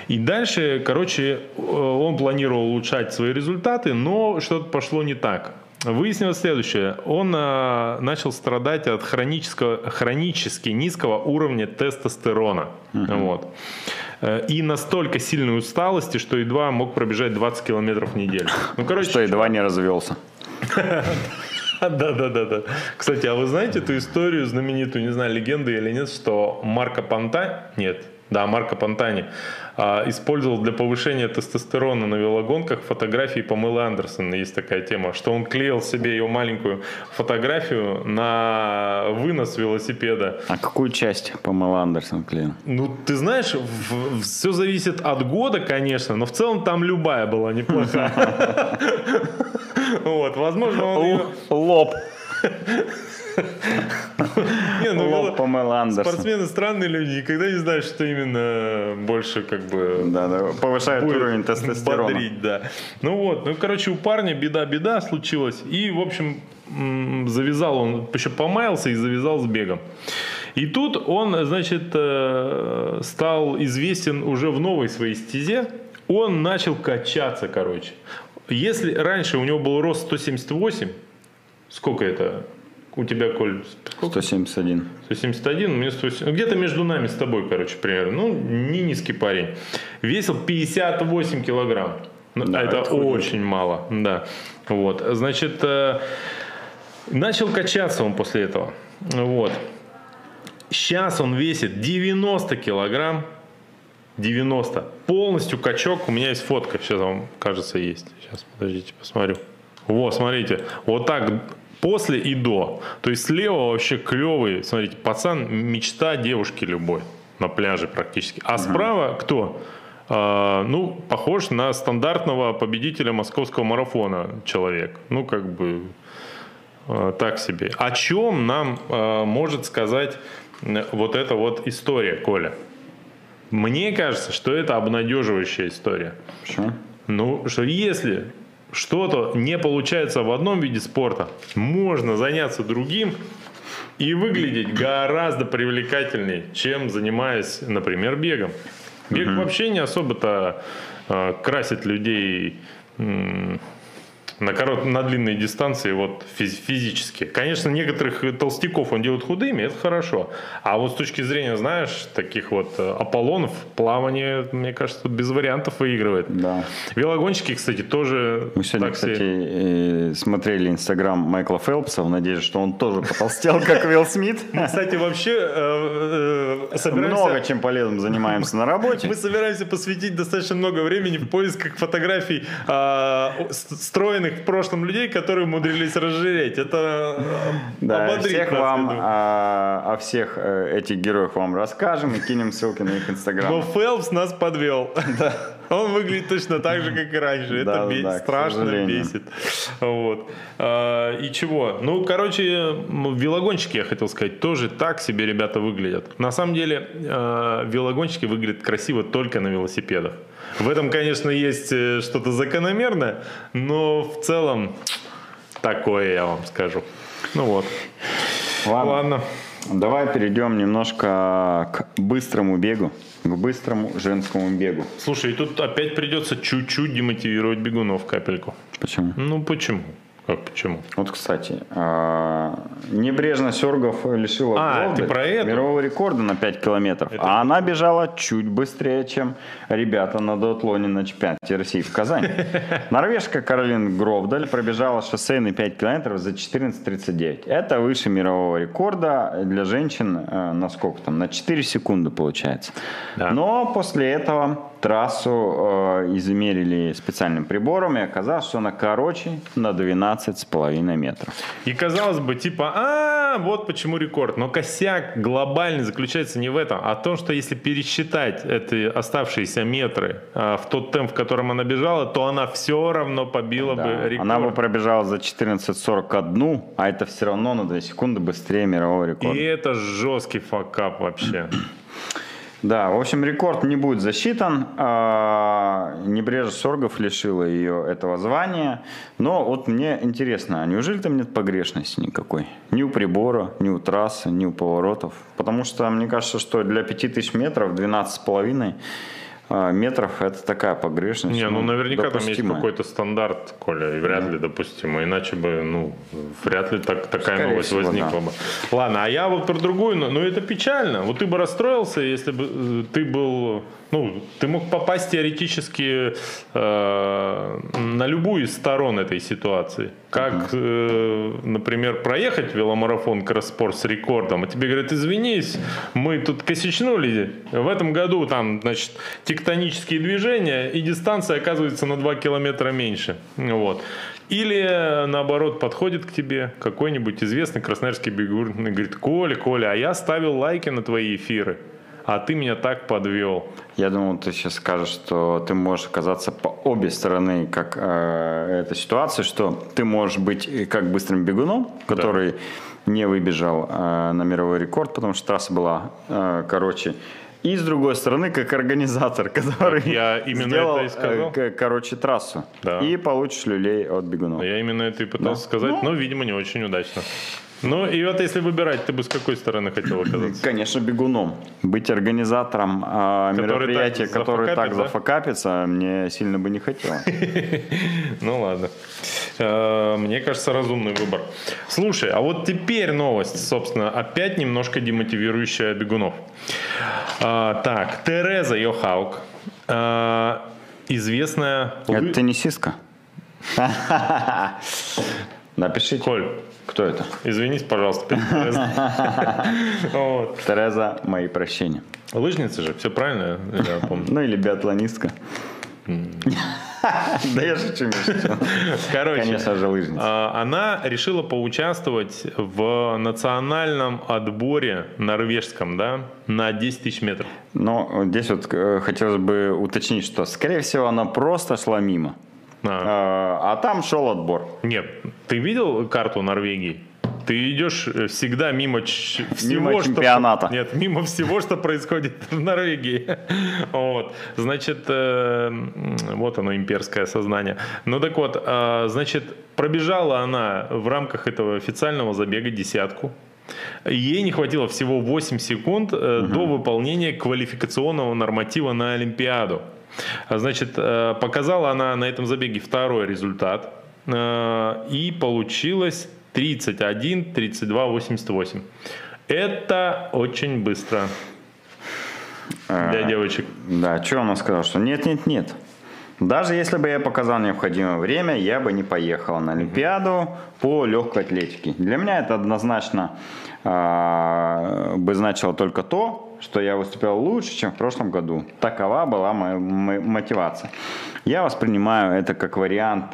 И дальше, короче, э, он планировал улучшать свои результаты, но что-то пошло не так. Выяснилось следующее. Он а, начал страдать от хронического, хронически низкого уровня тестостерона. Вот. Э, И настолько сильной усталости, что едва мог пробежать 20 километров в неделю. Ну, короче, Что едва не развелся. да, да, да, да. Кстати, а вы знаете эту историю знаменитую, не знаю, легенду или нет, что Марко Понта, нет, да, Марко Понтани а, использовал для повышения тестостерона на велогонках фотографии Памелы Андерсон. Есть такая тема, что он клеил себе ее маленькую фотографию на вынос велосипеда. А какую часть Памела Андерсон клеил? Ну, ты знаешь, все зависит от года, конечно, но в целом там любая была неплохая. Вот, возможно, он Лоб. Не, ну. Спортсмены странные люди, никогда не знаешь, что именно больше как бы Да, да, повышает уровень тестостерона. бодрить, да. Ну вот, ну короче, у парня беда-беда случилась, и в общем завязал он, еще помаялся и завязал с бегом. И тут он, значит, э, стал известен уже в новой своей стезе. Он начал качаться, короче. Если раньше у него был рост 178, сколько это? У тебя, Коль, сколько? 171. 171, у меня 170, ну, где-то между нами с тобой, короче, примерно. Ну, не низкий парень. Весил 58 килограмм. Ну, Да, это, это очень мало, да. Вот, значит, э, начал качаться он после этого. Вот. Сейчас он весит 90 килограмм. 90. Полностью качок. У меня есть фотка. Сейчас вам, кажется, есть. Сейчас, подождите, посмотрю. Вот, смотрите. Вот так после и до. То есть слева вообще клевый. Смотрите, пацан мечта девушки любой. На пляже практически. А справа кто? А, ну, похож на стандартного победителя московского марафона человек. Ну, как бы э, так себе. О чем нам э, может сказать вот эта вот история, Коля? Мне кажется, что это обнадеживающая история. Почему? Ну, что если что-то не получается в одном виде спорта, можно заняться другим и выглядеть гораздо привлекательнее, чем занимаясь, например, бегом. Бег вообще не особо-то э, красит людей м, на, корот, на длинные дистанции вот физ- физически. Конечно, некоторых толстяков он делает худыми, это хорошо. А вот с точки зрения, знаешь, таких вот э, Аполлонов, плавание, мне кажется, без вариантов выигрывает. Да. Велогонщики, кстати, тоже Мы сегодня, так себе. кстати, э, смотрели инстаграм Майкла Фелпса в надежде, что он тоже потолстел, как Уилл Смит. Кстати, вообще э, собираемся... Много чем полезным занимаемся на работе. Мы собираемся посвятить достаточно много времени в поисках фотографий а, стройных в прошлом людей, которые умудрились разжиреть. Это э, Да, ободрит всех нас, вам, думаю. а, о всех э, этих героях вам расскажем и кинем ссылки на их Но инстаграм. Фелпс нас подвел. Он выглядит точно так же, как и раньше. Это бе- да, страшно бесит. Вот. А, И чего? Ну, короче, велогонщики, я хотел сказать, тоже так себе ребята выглядят. На самом деле, э, велогонщики выглядят красиво только на велосипедах. В этом, конечно, есть э, что-то закономерное, но в целом такое я вам скажу. Ну вот. Ладно. Ладно. Давай перейдем немножко к быстрому бегу, к быстрому женскому бегу. Слушай, и тут опять придется чуть-чуть демотивировать бегунов капельку. Почему? Ну почему? Как почему? Вот, кстати, а, небрежно Сергов лишила А, ты про эту? мирового рекорда на 5 километров. А она бежала чуть быстрее, чем ребята на дуатлоне на чемпионате России в Казани. Норвежка Каролин Гровдаль пробежала шоссейный 5 километров за 14.39. Это выше мирового рекорда для женщин э, на сколько там? На 4 секунды получается. Да. Но после этого трассу э, измерили специальным прибором и оказалось, что она короче на 12,5 метров. И казалось бы, типа, а, вот почему рекорд. Но косяк глобальный заключается не в этом, а в том, что если пересчитать эти оставшиеся метры а, в тот темп, в котором она бежала, то она все равно побила Да. бы рекорд. Она бы пробежала за 14.41, а это все равно на 2 секунды быстрее мирового И рекорда. это жесткий факап вообще. Да, в общем, рекорд не будет засчитан. А, Небрежа Соргов лишила ее этого звания. Но вот мне интересно, а неужели там нет погрешности никакой? Ни у прибора, ни у трассы, ни у поворотов. Потому что мне кажется, что для 5000 метров 12,5 а, метров это такая погрешность. Не, ну наверняка там есть допустимая. какой-то стандарт, Коля, и вряд ли допустимо. Иначе бы, ну, вряд ли так, такая Скорее новость всего, возникла да. бы. Ладно, а я вот про другую, но, но это печально. Вот ты бы расстроился, если бы э, ты был, ну, ты мог попасть теоретически э, на любую из сторон этой ситуации. Как, э, например, проехать веломарафон кросспорт с рекордом, а тебе говорят, извинись, мы тут косячнули. В этом году там, значит, тектонические движения, и дистанция оказывается на 2 километра меньше. Вот. Или, э, наоборот, подходит к тебе какой-нибудь известный красноярский бегун и говорит, Коля, Коля, а я ставил лайки на твои эфиры, а ты меня так подвел. Я думал, ты сейчас скажешь, что ты можешь оказаться по обе стороны, как э, эта ситуация, что ты можешь быть и как быстрым бегуном, который не выбежал э, на мировой рекорд, потому что трасса была э, короче. И с другой стороны, как организатор, который я именно сделал, это и сказал. э, к- короче, трассу. Да. И получишь люлей от бегунов. Я именно это и пытался Да. сказать, Ну. но, видимо, не очень удачно. Ну, и вот если выбирать, ты бы с какой стороны хотел оказаться? Конечно, бегуном. Быть организатором а, Который мероприятия, так который так да? зафакапится, мне сильно бы не хотелось. Ну ладно. Э, Мне кажется, разумный выбор. Слушай, а вот теперь новость, собственно, опять немножко демотивирующая бегунов. А, Так, Тереза Йохаук, а, известная... Это теннисистка? Напишите. Коль, Кто это? извинись, пожалуйста, перед Терезой. Тереза, мои прощения. Лыжница же, все правильно, я помню. Ну или биатлонистка. Да я шучу. Короче, Конечно же, лыжница. а, она решила поучаствовать в национальном отборе норвежском, да, на 10 тысяч метров. Но здесь вот э, хотелось бы уточнить, что, скорее всего, она просто шла мимо. А, А а там шел отбор. Нет, ты видел карту Норвегии? Ты идешь э, всегда мимо ч- всего, Мимо что... чемпионата. Нет, мимо всего, что происходит в Норвегии. Вот. Значит, э, вот оно, имперское сознание. Ну так вот, э, значит, пробежала она в рамках этого официального забега десятку. Ей не хватило всего 8 секунд э, до выполнения квалификационного норматива на Олимпиаду. А, Значит, э, показала она на этом забеге второй результат. Э, И получилось 31, 32, 88. Это очень быстро для девочек. Да, что она сказала? Что нет, нет, нет. Даже если бы я показал необходимое время, я бы не поехала на Олимпиаду по легкой атлетике. Для меня это однозначно а, бы значило только то, что я выступил лучше, чем в прошлом году. Такова была моя мотивация. Я воспринимаю это как вариант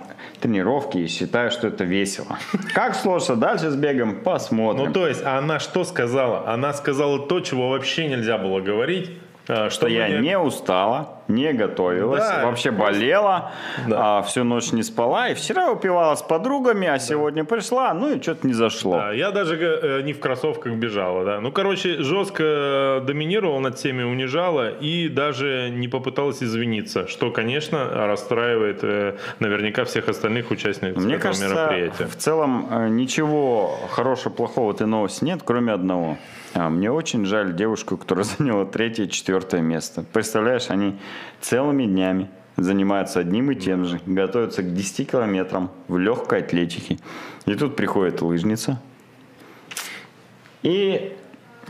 тренировки и считаю, что это весело. Как сложится дальше с бегом, посмотрим. Ну, то есть, а она что сказала? Она сказала то, чего вообще нельзя было говорить. Э, что я не устала, не готовилась, Да, вообще просто- болела, Да. а, всю ночь не спала, и вчера упивала с подругами, а сегодня пришла, ну и что-то не зашло. Да, я даже э, не в кроссовках бежала, да. Ну, короче, жестко э, доминировала над всеми, унижала и даже не попыталась извиниться, что, конечно, расстраивает э, наверняка всех остальных участников Мне этого кажется, мероприятия. в целом э, ничего хорошего, плохого этой новости нет, кроме одного. А, Мне очень жаль девушку, которая заняла третье четвертое место. Представляешь, они целыми днями занимаются одним и тем же, готовятся к 10 километрам в легкой атлетике. И тут приходит лыжница и,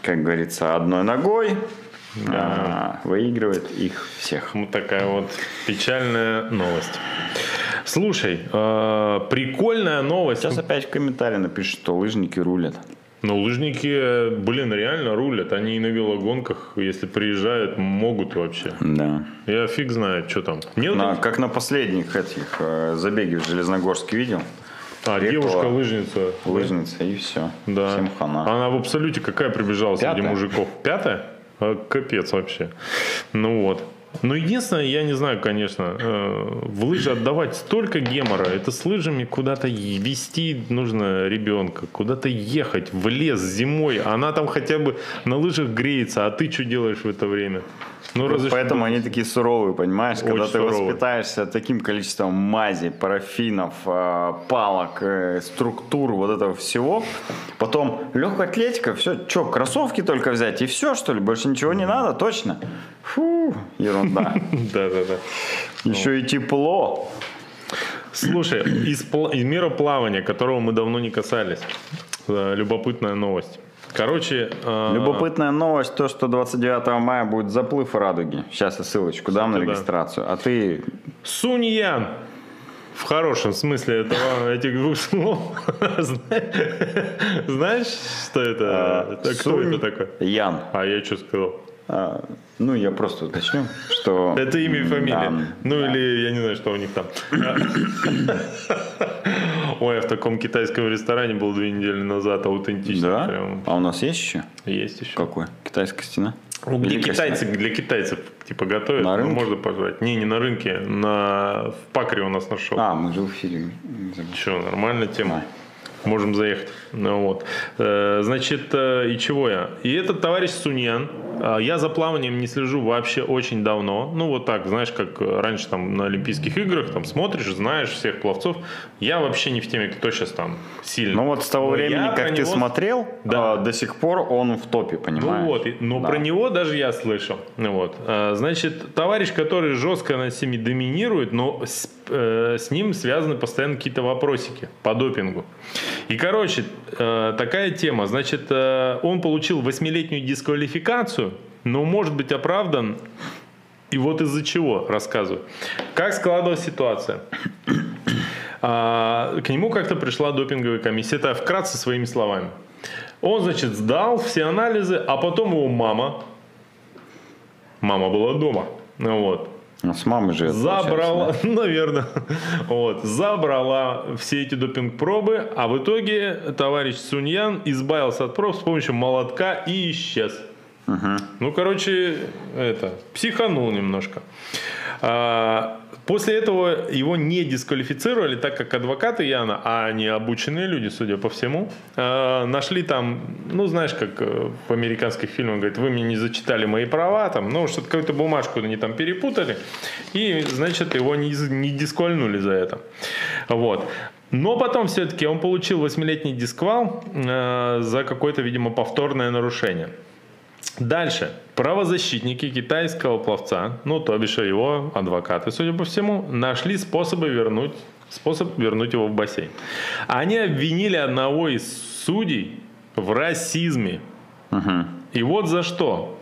как говорится, одной ногой а, выигрывает их всех. Вот такая вот печальная новость. Слушай, э, прикольная новость. Сейчас опять в комментарии напишут, что лыжники рулят. Ну, лыжники, блин, реально рулят. Они и на велогонках, если приезжают, могут вообще. Да. Я фиг знает, что там. Нет? На- как на последних этих э, забеге в Железногорске видел. а, девушка-лыжница. Лыжница и все. Да. Всем хана. Она в абсолюте какая прибежала среди Пятая. мужиков? Пятая? А, Капец вообще. Ну вот. Ну, единственное, я не знаю, конечно, э, в лыжи отдавать столько гемора, это с лыжами куда-то вести нужно ребенка, куда-то ехать в лес зимой, она там хотя бы на лыжах греется, а ты что делаешь в это время? Ну, Вот Поэтому они такие суровые, понимаешь? Когда Очень ты суровые. воспитаешься таким количеством мази, парафинов, э, палок, э, структур, вот этого всего. Потом легкая атлетика, все, что, кроссовки только взять и все, что ли? Больше ничего не надо, точно? Фу, ерунда. Да-да-да. Еще и тепло. Слушай, из мира плавания, которого мы давно не касались, э, любопытная новость. Короче, э, Любопытная новость, то, что 29 мая будет заплыв радуги. Сейчас я ссылочку дам на Кстати, да. регистрацию. А ты Сунь Ян. В хорошем смысле этого, этих двух слов. Зна- Знаешь, что это? А, Это Кто это такой? Ян. А я что сказал? А, ну, я просто уточню, что... Это имя и фамилия. Да. Ну или я не знаю, что у них там. Ой, я в таком китайском ресторане был две недели назад, аутентично. Да? Прям А у нас есть еще? есть еще. Какой? Китайская стена? Ну, Великая китайцы, для китайцев типа готовят, На ну, рынке? можно позвать. Не, не на рынке, на в Пакре у нас нашел. А, мы же в эфире. Че, нормальная тема. Можем заехать. Ну, вот. Э, Значит, э, и чего я? И этот товарищ Суньян, э, я за плаванием не слежу вообще очень давно. Ну, вот так, знаешь, как раньше там на Олимпийских играх, там смотришь, знаешь всех пловцов. Я вообще не в теме, кто сейчас там сильный. Ну вот с того Но времени, как ты него- смотрел, Да. а, до сих пор он в топе, понимаешь? Ну вот, но Да. про него даже я слышал. Ну Вот. Значит, товарищ, который жестко над всеми доминирует, но с, э, с ним связаны постоянно какие-то вопросики по допингу. И, короче, такая тема. Значит, э, он получил восьмилетнюю дисквалификацию, но может быть оправдан. И вот из-за чего, рассказываю. Как складывалась ситуация? А, к нему как-то пришла допинговая комиссия. Это вкратце своими словами. Он, значит, сдал все анализы, а потом его мама, мама была дома, ну вот, Ну, с мамой же забрала, получается, наверное, вот, забрала все эти допинг-пробы, а в итоге товарищ Суньян избавился от проб с помощью молотка и исчез. Ну, короче, это, психанул немножко. А, После этого его не дисквалифицировали, так как адвокаты Яна, а они обученные люди, судя по всему, а, нашли там, ну, знаешь, как э, в американских фильмах, говорят, вы мне не зачитали мои права, там, ну, что-то какую-то бумажку они там перепутали, и, значит, его не, не дисквальнули за это. Вот. Но потом все-таки он получил 8-летний дисквал э, за какое-то, видимо, повторное нарушение. Дальше. Правозащитники китайского пловца, ну, то бишь его адвокаты, судя по всему, нашли способы вернуть, способ вернуть его в бассейн. Они обвинили одного из судей в расизме. И вот за что.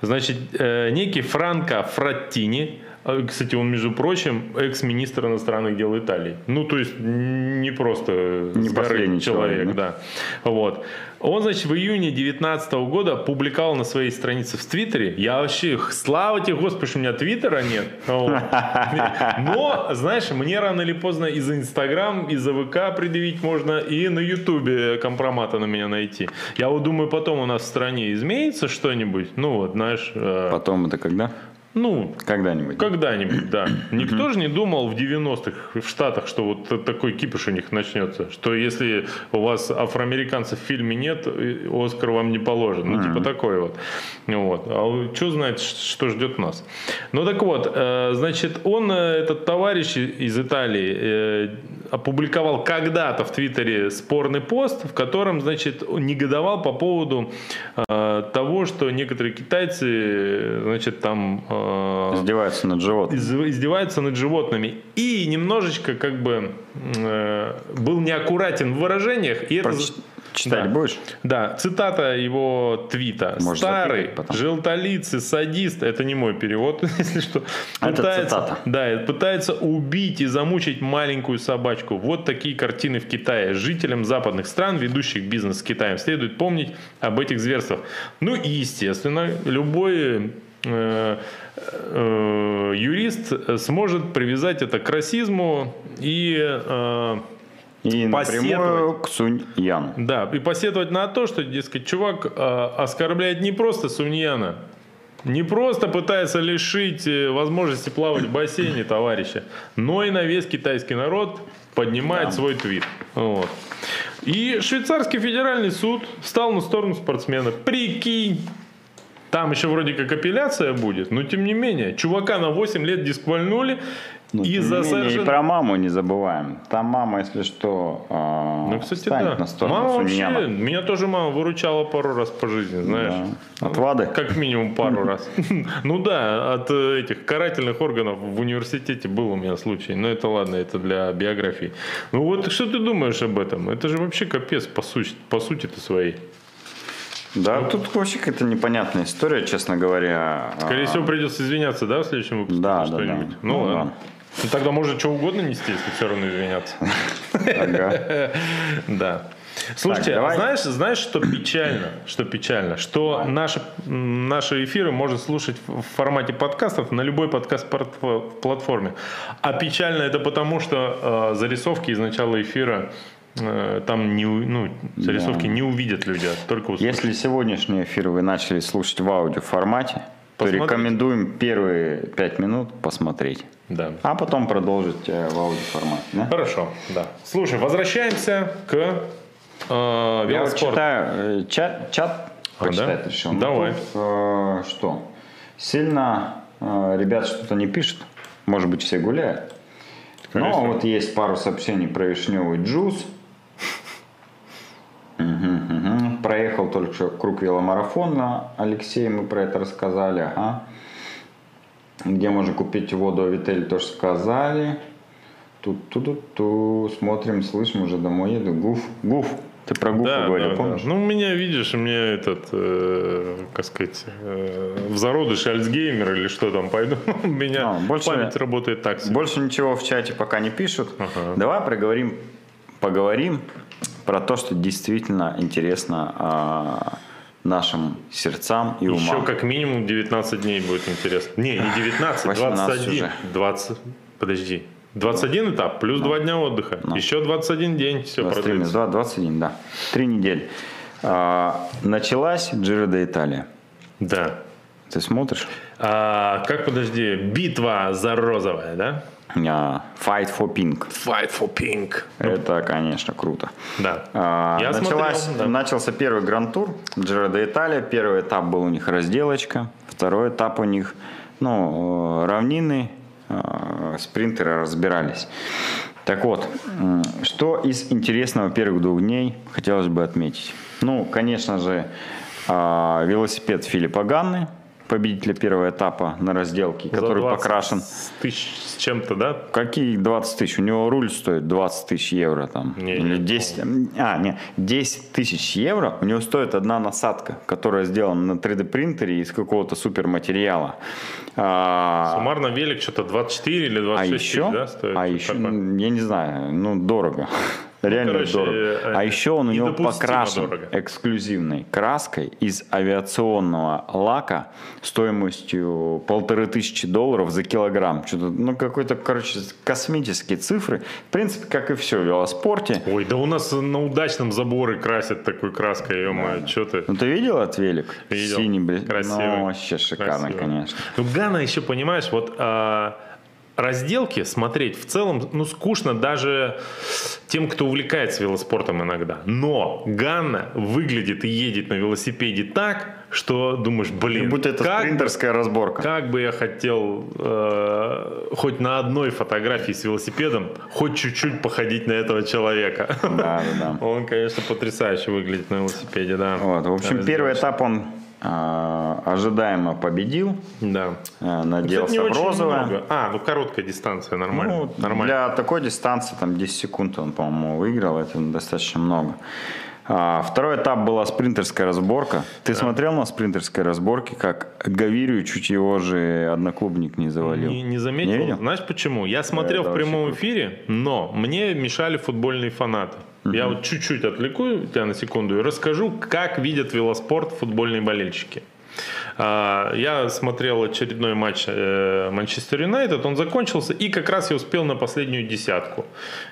Значит, э, некий Франко Фраттини, кстати, он, между прочим, экс-министр иностранных дел Италии. Ну, то есть, не просто Не последний человек, человек, да. Вот. Он, значит, в июне 2019 года публиковал на своей странице в Твиттере. Я вообще, слава тебе, Господи, что у меня Твиттера нет. Но, знаешь, мне рано или поздно из-за Инстаграм, из-за ВК предъявить можно, и на Ютубе компромата на меня найти. Я вот думаю, потом у нас в стране изменится что-нибудь. Ну вот, знаешь, э, Потом это когда? Ну, Когда-нибудь. когда-нибудь, да. Никто же не думал в 90-х в Штатах, что вот такой кипиш у них начнется. Что если у вас афроамериканцев в фильме нет, Оскар вам не положен. Ну, типа такое вот. Вот. А что знает, что ждет нас. Ну, так вот, э, значит, он, э, этот товарищ из Италии, э, опубликовал когда-то в Твиттере спорный пост, в котором, значит, негодовал по поводу того, что некоторые китайцы, значит, там э, Издеваются над животным. из- издеваются над животными. И немножечко как бы э, был неаккуратен в выражениях. И это... Проч- Читать Да. будешь? Да, цитата его твита. Можешь Старый, желтолицый, садист, это не мой перевод, если что, Это цитата. да, пытается убить и замучить маленькую собачку. Вот такие картины в Китае. Жителям западных стран, ведущих бизнес с Китаем, следует помнить об этих зверствах. Ну и, естественно, любой юрист сможет привязать это к расизму и э, И Посетовать. к Сунь Яну. да, и посетовать на то, что, дескать, чувак э, оскорбляет не просто Суньяна, не просто пытается лишить э, возможности плавать в бассейне товарища, но и на весь китайский народ поднимает свой твит. Вот. И швейцарский федеральный суд встал на сторону спортсмена. Прикинь, там еще вроде как апелляция будет, но тем не менее, чувака на 8 лет дисквальнули Ну, из-за не менее, совершенно... И про маму не забываем. Там мама, если что, а, Ну, кстати, да. на сторону Мама вообще, меня тоже мама выручала пару раз по жизни, знаешь. Да. От ВАДы? Как минимум пару раз. Ну да, от э, этих карательных органов в университете был у меня случай. Но это ладно, это для биографии. Ну вот что ты думаешь об этом? Это же вообще капец по сути-то своей. Да, тут вообще какая-то непонятная история, честно говоря. Скорее А, всего, придется извиняться, да, в следующем выпуске? Да, да, да. Ну, Ну, ладно. Ну, тогда можно что угодно нести, если все равно извиняться. ага. Да. Слушайте, Так, давай. знаешь, знаешь, что печально? Что печально? Что наши, наши эфиры можно слушать в формате подкастов на любой подкаст-платформе. А печально это потому, что э, зарисовки из начала эфира там не, ну, зарисовки Да. не увидят люди, а только услышат. Если сегодняшний эфир вы начали слушать в аудиоформате, то Посмотрите. рекомендуем первые пять минут посмотреть. Да. А потом продолжить э, в аудиоформате. Да? Хорошо, да. Слушай, возвращаемся к э, Я вот велоспорту. читаю э, чат, чат А, почитать да? решил. Ну, Давай. тут, э, что? Сильно э, ребят что-то не пишут. Может быть, все гуляют. Скорее Но всего. вот есть пару сообщений про вишневый джуз. Что круг веломарафона. Алексей, мы про это рассказали. Ага. Где можно купить воду в Вителе, тоже сказали. Тут, тут, тут, ту Смотрим, слышим, уже домой еду. Гуф, гуф. Ты про гуфа Да, говорил, да, да. помнишь? Ну, у меня, видишь, у меня этот, э, как сказать, э, в зародыше Альцгеймер или что там пойду. У меня А, больше- память работает так себе. Больше ничего в чате пока не пишут. Ага. Давай проговорим, поговорим про то, что действительно интересно а, нашим сердцам и умам. Еще как минимум 19 дней будет интересно. Не, не 19, 18 21. уже. 20, подожди. 21 этап, плюс 2 дня отдыха. Еще 21 день, все 23 минус продлится. 2, 21, да. Три недели. А, началась Джиро де Италия. Да. Ты смотришь? А, как, подожди, битва за розовое, да? А, Fight for Pink. Fight for Pink. Это, конечно, круто. Да. А, Я началась- смотрел, да. Начался первый гран-тур Джиро де Италия. Первый этап был у них разделочка. Второй этап у них ну, э, равнины, э, спринтеры разбирались. Так вот, что из интересного первых двух дней хотелось бы отметить? Ну, конечно же, а, велосипед Филиппа Ганны, победителя первого этапа на разделке, За который 20 покрашен. тысяч с чем-то, да? Какие 20 тысяч? У него руль стоит 20 тысяч евро там. Не, Или не, 10, а, не, 10 тысяч евро у него стоит одна насадка, которая сделана на 3D принтере из какого-то суперматериала. А, Суммарно велик что-то 24 или 26 а тысяч, еще, да, стоит? а еще, такое. я не знаю, ну дорого. Реально короче, дорого. э, А еще он у него покрашен дорого. эксклюзивной краской из авиационного лака стоимостью полторы тысячи долларов за килограмм. Что-то, ну, какой-то, короче, космические цифры. В принципе, как и все в велоспорте. Ой, да у нас на удачном заборы красят такой краской, ё что ты. Ну, ты видел этот велик? Видел. Синий, блин. Красивый. Ну, вообще шикарно, Красиво. конечно. Ну, Гана еще, понимаешь, вот а, разделки смотреть в целом, ну, скучно даже тем, кто увлекается велоспортом иногда. Но Ганна выглядит и едет на велосипеде так, что думаешь, блин, Как будто это как спринтерская разборка. Как бы я хотел э, хоть на одной фотографии с велосипедом хоть чуть-чуть походить на этого человека. Да, да, да. Он, конечно, потрясающе выглядит на велосипеде, да. Вот, в общем, Да, первый этап он а, ожидаемо победил, Да. а, Кстати, в очень розовое. много. А, ну короткая дистанция, нормально. Ну, нормально. Для такой дистанции, там 10 секунд он, по-моему, выиграл, это достаточно много. А, второй этап была спринтерская разборка. Ты смотрел на спринтерской разборке, как Гавирию чуть его же одноклубник не завалил? Не, не заметил? Не видел? Знаешь почему? Я смотрел Это в прямом эфире, но мне мешали футбольные фанаты. Я вот чуть-чуть отвлеку тебя на секунду и расскажу, как видят велоспорт футбольные болельщики. А, Я смотрел очередной матч э, Манчестер Юнайтед, он закончился, и как раз я успел на последнюю десятку.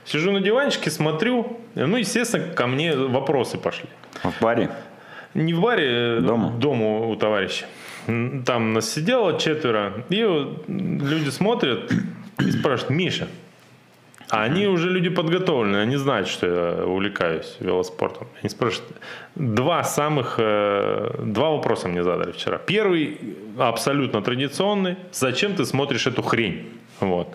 Сижу на диванчике, смотрю, ну, естественно, ко мне вопросы пошли. В баре? Не в баре, э, Дома? дома у товарища. там нас сидело четверо, и люди смотрят и спрашивают, Миша, а они уже люди подготовленные, они знают, что я увлекаюсь велоспортом. Они спрашивают, два самых, э, два вопроса мне задали вчера. Первый абсолютно традиционный, зачем ты смотришь эту хрень? Вот.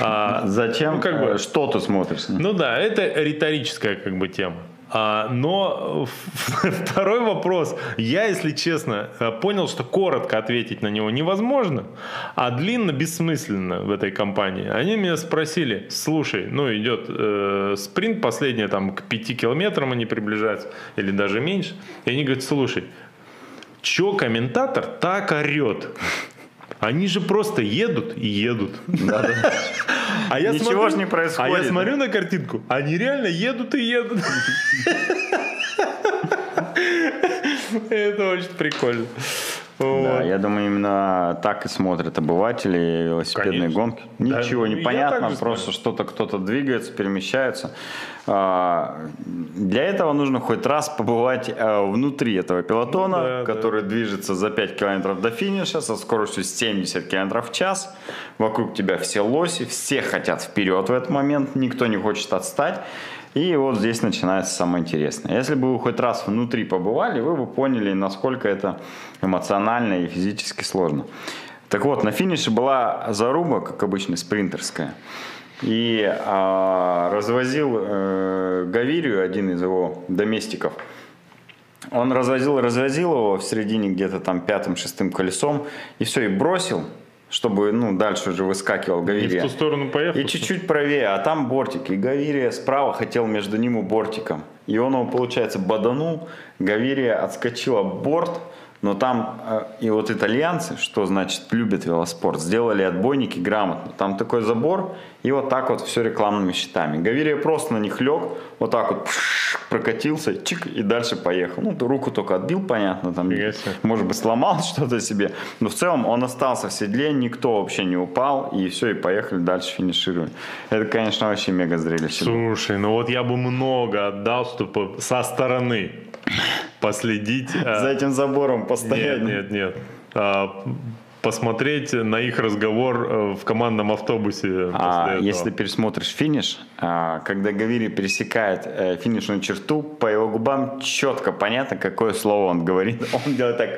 А, Зачем? ну, как бы, э, Что ты смотришь? ну да, это риторическая как бы тема. А, но второй вопрос, я, если честно, э, понял, что коротко ответить на него невозможно, а длинно бессмысленно в этой компании. Они меня спросили, слушай, ну идет э, спринт, последний там к 5 километрам они приближаются, или даже меньше, и они говорят, слушай, чё комментатор так орет? Они же просто едут и едут. А я Ничего смотрю- ж не А происходит. я смотрю на картинку, они реально едут и едут. Это очень прикольно. Да, я думаю, именно так и смотрят обыватели велосипедные Конечно. гонки. Да, Ничего ну, не я понятно, просто что-то кто-то двигается, перемещается. А, Для этого нужно хоть раз побывать а, внутри этого пелотона, Ну да, который движется за 5 километров до финиша со скоростью 70 километров в час. Вокруг тебя все лоси, все хотят вперед в этот момент, никто не хочет отстать. И вот здесь начинается самое интересное. Если бы вы хоть раз внутри побывали, вы бы поняли, насколько это эмоционально и физически сложно. Так вот, на финише была заруба, как обычно, спринтерская. И а, развозил э, Гавирию, один из его доместиков, он развозил, развозил его в середине где-то там пятым-шестым колесом, и все, и бросил, чтобы, ну, дальше уже выскакивал И в Гавирия. ту сторону поехал. И чуть-чуть правее, а там бортик. И Гавирия справа хотел между ним и бортиком. И он его, получается, боданул. Гавирия отскочила борт. Но там э, и вот итальянцы, что значит любят велоспорт, сделали отбойники грамотно. Там такой забор, и вот так вот все рекламными щитами. Гавирия просто на них лег, вот так вот пш, прокатился, чик, и дальше поехал. Ну, руку только отбил, понятно, там, может быть, сломал что-то себе. Но в целом он остался в седле, никто вообще не упал, и все, и поехали дальше финишировать. Это, конечно, вообще мега зрелище. Слушай, ну вот я бы много отдал, чтобы со стороны последить. а, За этим забором Нет, постоянно. нет, нет. А, посмотреть на их разговор э, в командном автобусе. А если пересмотришь финиш, а, когда Гавири пересекает э, финишную черту, по его губам четко понятно, какое слово он говорит. Он делает так.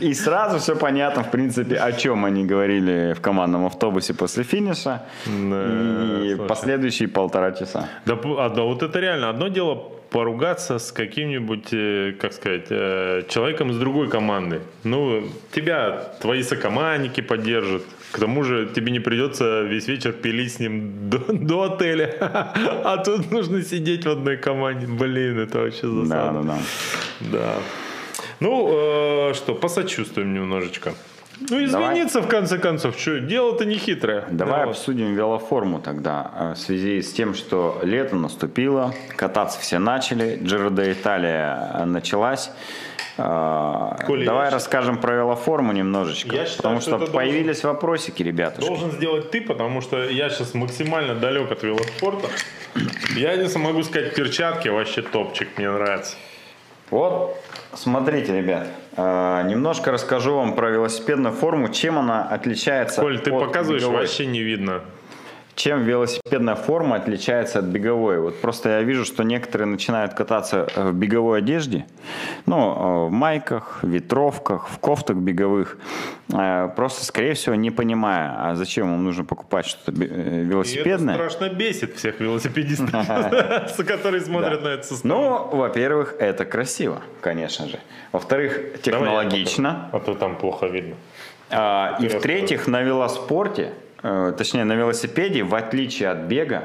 И сразу все понятно, в принципе, о чем они говорили в командном автобусе после финиша Да, и слушай. последующие полтора часа. Да, а, да, вот это реально. Одно дело поругаться с каким-нибудь, э, как сказать, э, человеком из другой команды. Ну, тебя твои сокомандники поддержат. К тому же тебе не придется весь вечер пилить с ним до, до отеля. А тут нужно сидеть в одной команде. Блин, это вообще Да, засада. да, да. Да. Ну, э, что, посочувствуем немножечко. Ну, извиниться, в конце концов. Что, дело-то не хитрое. Давай Вот. обсудим велоформу тогда. э, В связи с тем, что лето наступило, кататься все начали, Джиро де Италия э, началась. Э, Коля, Давай расскажем про велоформу немножечко. Я считаю, потому что что, это должен- появились вопросики, ребятушки. Должен сделать ты, потому что я сейчас максимально далек от велоспорта. Я не могу сказать, перчатки вообще топчик, мне нравится. Вот, смотрите, ребят, немножко расскажу вам про велосипедную форму, чем она отличается Коль, ты от показываешь, беговой. вообще не видно. Чем велосипедная форма отличается от беговой? Вот просто я вижу, что некоторые начинают кататься э, в беговой одежде, ну, э, в майках, в ветровках, в кофтах беговых, э, просто, скорее всего, не понимая, а зачем им нужно покупать что-то э, И это велосипедное. страшно бесит всех велосипедистов, которые смотрят на это со. Ну, во-первых, это красиво, конечно же. Во-вторых, технологично. А то там плохо видно. А, и в-третьих, на велоспорте, точнее на велосипеде, в отличие от бега,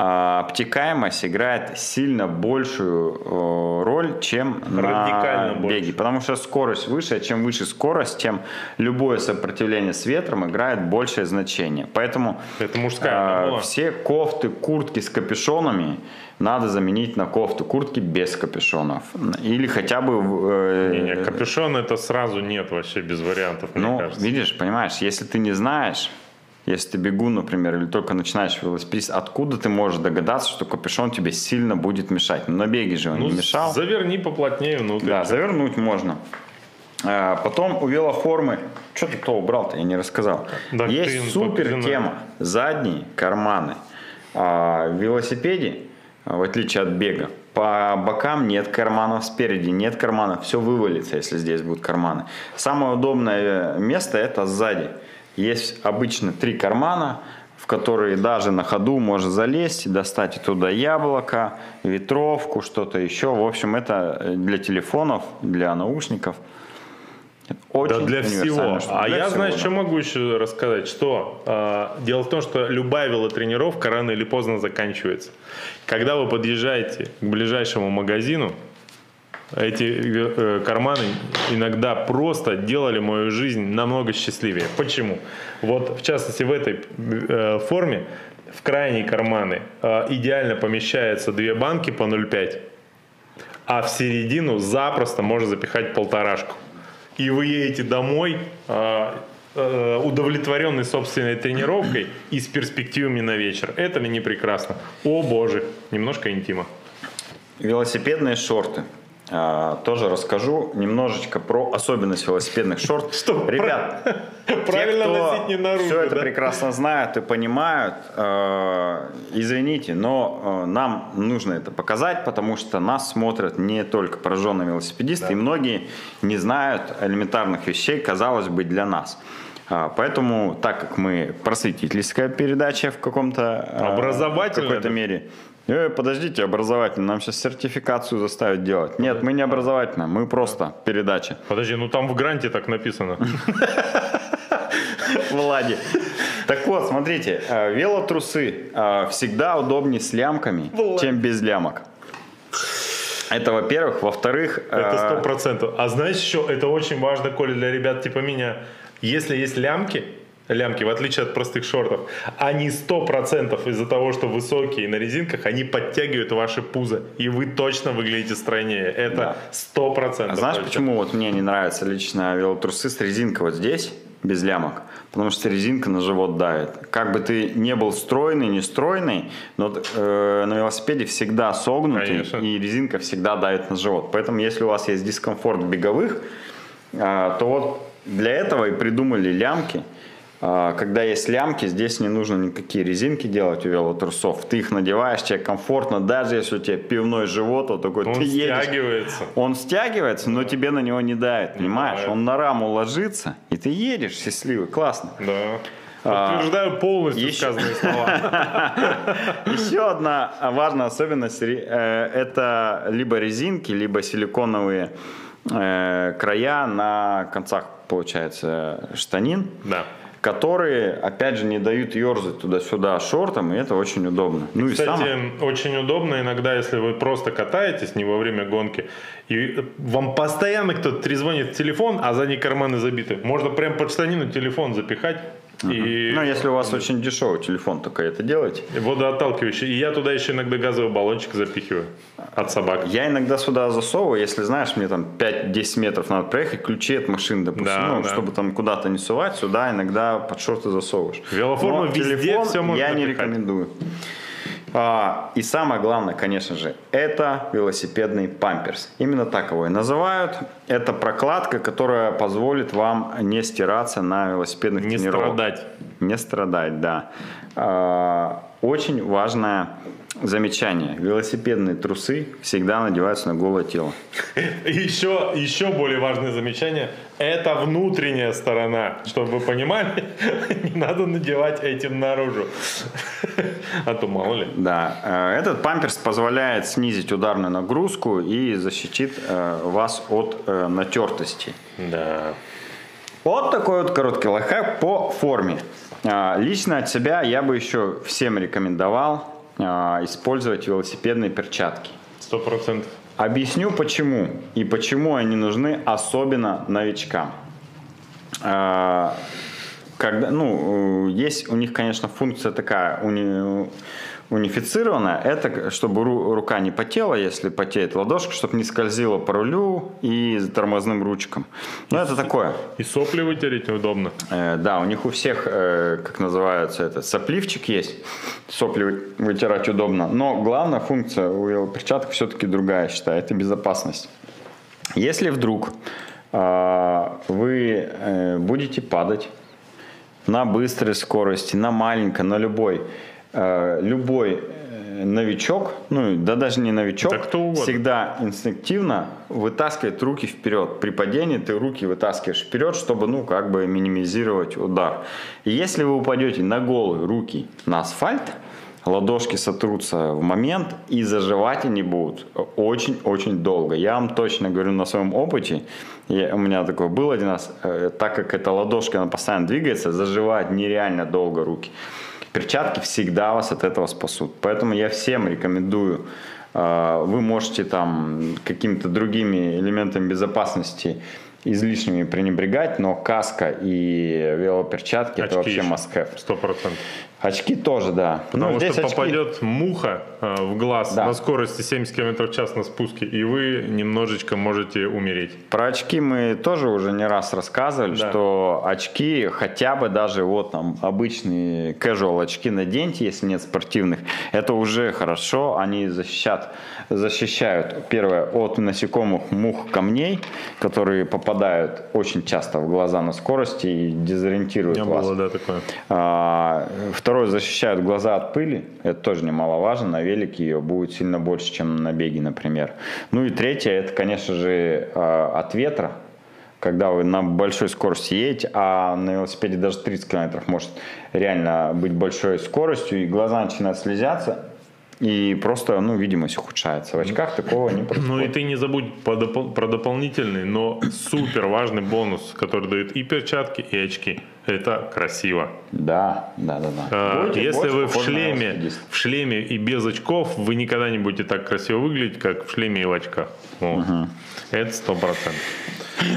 а, обтекаемость играет сильно большую э, роль, чем Радикально на больше. беге. Потому что скорость выше, а чем выше скорость, тем любое сопротивление с ветром играет большее значение. Поэтому Это мужская формула. все кофты, куртки с капюшонами надо заменить на кофты, куртки без капюшонов. Или хотя бы... э, Не, не, капюшон это сразу нет вообще без вариантов, мне ну, кажется. видишь, понимаешь, если ты не знаешь, если ты бегун, например, или только начинаешь велосипедист, откуда ты можешь догадаться, что капюшон тебе сильно будет мешать? Ну, на беге же он Ну, не мешал. заверни поплотнее внутрь. Да, завернуть можно. А, Потом у велоформы, что ты кто убрал-то, я не рассказал. Да Есть супер тема, задние карманы. А в велосипеде, а, в отличие от бега, по бокам нет карманов, спереди нет карманов, все вывалится, если здесь будут карманы. Самое удобное место это сзади. Есть обычно три кармана, в которые даже на ходу можно залезть, и достать оттуда яблоко, ветровку, что-то еще. В общем, это э, для телефонов, для наушников. Очень Да для всего. штука. А Для я, всего, знаешь, да. что могу еще рассказать? Что э, дело в том, что любая велотренировка рано или поздно заканчивается. Когда вы подъезжаете к ближайшему магазину, эти э, карманы иногда просто делали мою жизнь намного счастливее. Почему? Вот в частности в этой э, форме в крайние карманы э, идеально помещаются две банки по 0,5, а в середину запросто можно запихать полторашку. И вы едете домой удовлетворенный собственной тренировкой и с перспективами на вечер. Это ли не прекрасно? О боже, немножко интима. Велосипедные шорты. А, тоже расскажу немножечко про особенность велосипедных шорт. Что, Ребят, Правильно те, кто носить не наружу, все это прекрасно знают и понимают, э, извините, но э, нам нужно это показать, потому что нас смотрят не только пораженные велосипедисты, и многие не знают элементарных вещей, казалось бы, для нас. А, Поэтому, так как мы просветительская передача в каком-то Образовательная, в какой-то мере, Э, подождите, образовательно, нам сейчас сертификацию заставят делать. Нет, мы не образовательная, мы просто передача. Подожди, ну там в гранте так написано. Влади. Так вот, смотрите, э, велотрусы э, всегда удобнее с лямками, чем без лямок. Это, во-первых. Во-вторых, э, Это сто процентов. А знаешь еще, это очень важно, Коля, для ребят типа меня. Если есть лямки, лямки, в отличие от простых шортов, они сто процентов из-за того, что высокие на резинках, они подтягивают ваши пузо, и вы точно выглядите стройнее. Да. Это сто а процентов. знаешь, почему вот мне не нравятся лично велотрусы с резинкой вот здесь, без лямок? Потому что резинка на живот давит. Как бы ты не был стройный, не стройный, но э, на велосипеде всегда согнутый, Конечно. и резинка всегда давит на живот. Поэтому, если у вас есть дискомфорт беговых, а, то вот для этого и придумали лямки. А, Когда есть лямки, здесь не нужно никакие резинки делать у велотрусов. Ты их надеваешь, тебе комфортно, даже если у тебя пивной живот, вот такой Он ты едешь. стягивается. Он стягивается, но тебе на него не давит, понимаешь? давит. Он на раму ложится, и ты едешь счастливый, классно. Да. А, Подтверждаю полностью еще- сказанные слова. Еще одна важная особенность э, это либо резинки, либо силиконовые э, края на концах, получается, штанин, Да. Которые, опять же, не дают ерзать туда-сюда шортом, и это очень удобно. Ну и Кстати, самое- очень удобно иногда, если вы просто катаетесь не во время гонки, и вам постоянно кто-то трезвонит в телефон, а задние карманы забиты. Можно прям под штанину телефон запихать. И Ну, если у вас очень дешевый телефон, только это делайте. водоотталкивающий. И я туда еще иногда газовый баллончик запихиваю от собак. Я иногда сюда засовываю, если знаешь, мне там 5-10 метров надо проехать, ключи от машины, допустим, Да, ну, да. чтобы там куда-то не сувать, сюда иногда под шорты засовываешь. Велоформа Но везде телефон всё можно я не запихать. рекомендую. А, и самое главное, конечно же, это велосипедный памперс. Именно так его и называют. Это прокладка, которая позволит вам не стираться на велосипедных Не тренировках. страдать. Не страдать, да. А, Очень важное замечание. Велосипедные трусы всегда надеваются на голое тело. Еще, еще более важное замечание – это внутренняя сторона. Чтобы вы понимали, не надо надевать этим наружу. А то мало ли. Да, э, этот памперс позволяет снизить ударную нагрузку и защитит э, вас от э, натертости. Да. Вот такой вот короткий лайфхак по форме. А, Лично от себя я бы еще всем рекомендовал а, использовать велосипедные перчатки. Сто процентов. Объясню почему и почему они нужны особенно новичкам. А, Когда, ну, э, есть у них, конечно, функция такая уни- унифицированная. Это чтобы ру- рука не потела, если потеет ладошка, чтобы не скользила по рулю и тормозным ручкам. Ну, это такое. И сопли вытереть неудобно. Э, Да, у них у всех, э, как называется это, сопливчик есть. Сопли вы- вытирать удобно. Но главная функция у велоперчаток все-таки другая, считаю, это безопасность. Если вдруг а, вы э, будете падать на быстрой скорости, на маленькой, на любой. Э, Любой э, новичок, ну да даже не новичок, Да кто угодно. всегда инстинктивно вытаскивает руки вперед. При падении ты руки вытаскиваешь вперед, чтобы, ну, как бы минимизировать удар. И если вы упадете на голые руки на асфальт, ладошки сотрутся в момент и заживать они будут очень-очень долго. Я вам точно говорю на своем опыте, я- у меня такое было один раз, э, так как эта ладошка, она постоянно двигается, заживать нереально долго руки. Перчатки всегда вас от этого спасут. Поэтому я всем рекомендую, э, вы можете там какими-то другими элементами безопасности излишними пренебрегать, но каска и велоперчатки это вообще must have. Сто процентов. Очки тоже, да. Потому Ну, здесь что очки- попадет муха э, в глаз Да. на скорости 70 км в час на спуске, и вы немножечко можете умереть. Про очки мы тоже уже не раз рассказывали, Да. что очки хотя бы даже вот там обычные casual очки наденьте, если нет спортивных, это уже хорошо, они защищат, защищают, первое, от насекомых, мух, камней, которые попадают очень часто в глаза на скорости и У дезориентируют меня вас. было, да, такое. А, Второе, защищают глаза от пыли. Это тоже немаловажно. На велике ее будет сильно больше, чем на беге, например. Ну и третье, это, конечно же, а, от ветра. Когда вы на большой скорости едете, а на велосипеде даже 30 километров может реально быть большой скоростью, и глаза начинают слезаться, и просто, ну, видимость ухудшается. В очках такого не происходит. Ну и ты не забудь про дополнительный, но супер важный бонус, который дают и перчатки, и очки. Это красиво. Да, да, да, да. А, Будете Если вы в шлеме, в шлеме и без очков, вы никогда не будете так красиво выглядеть, как в шлеме и в очках. Вот. Это сто процентов.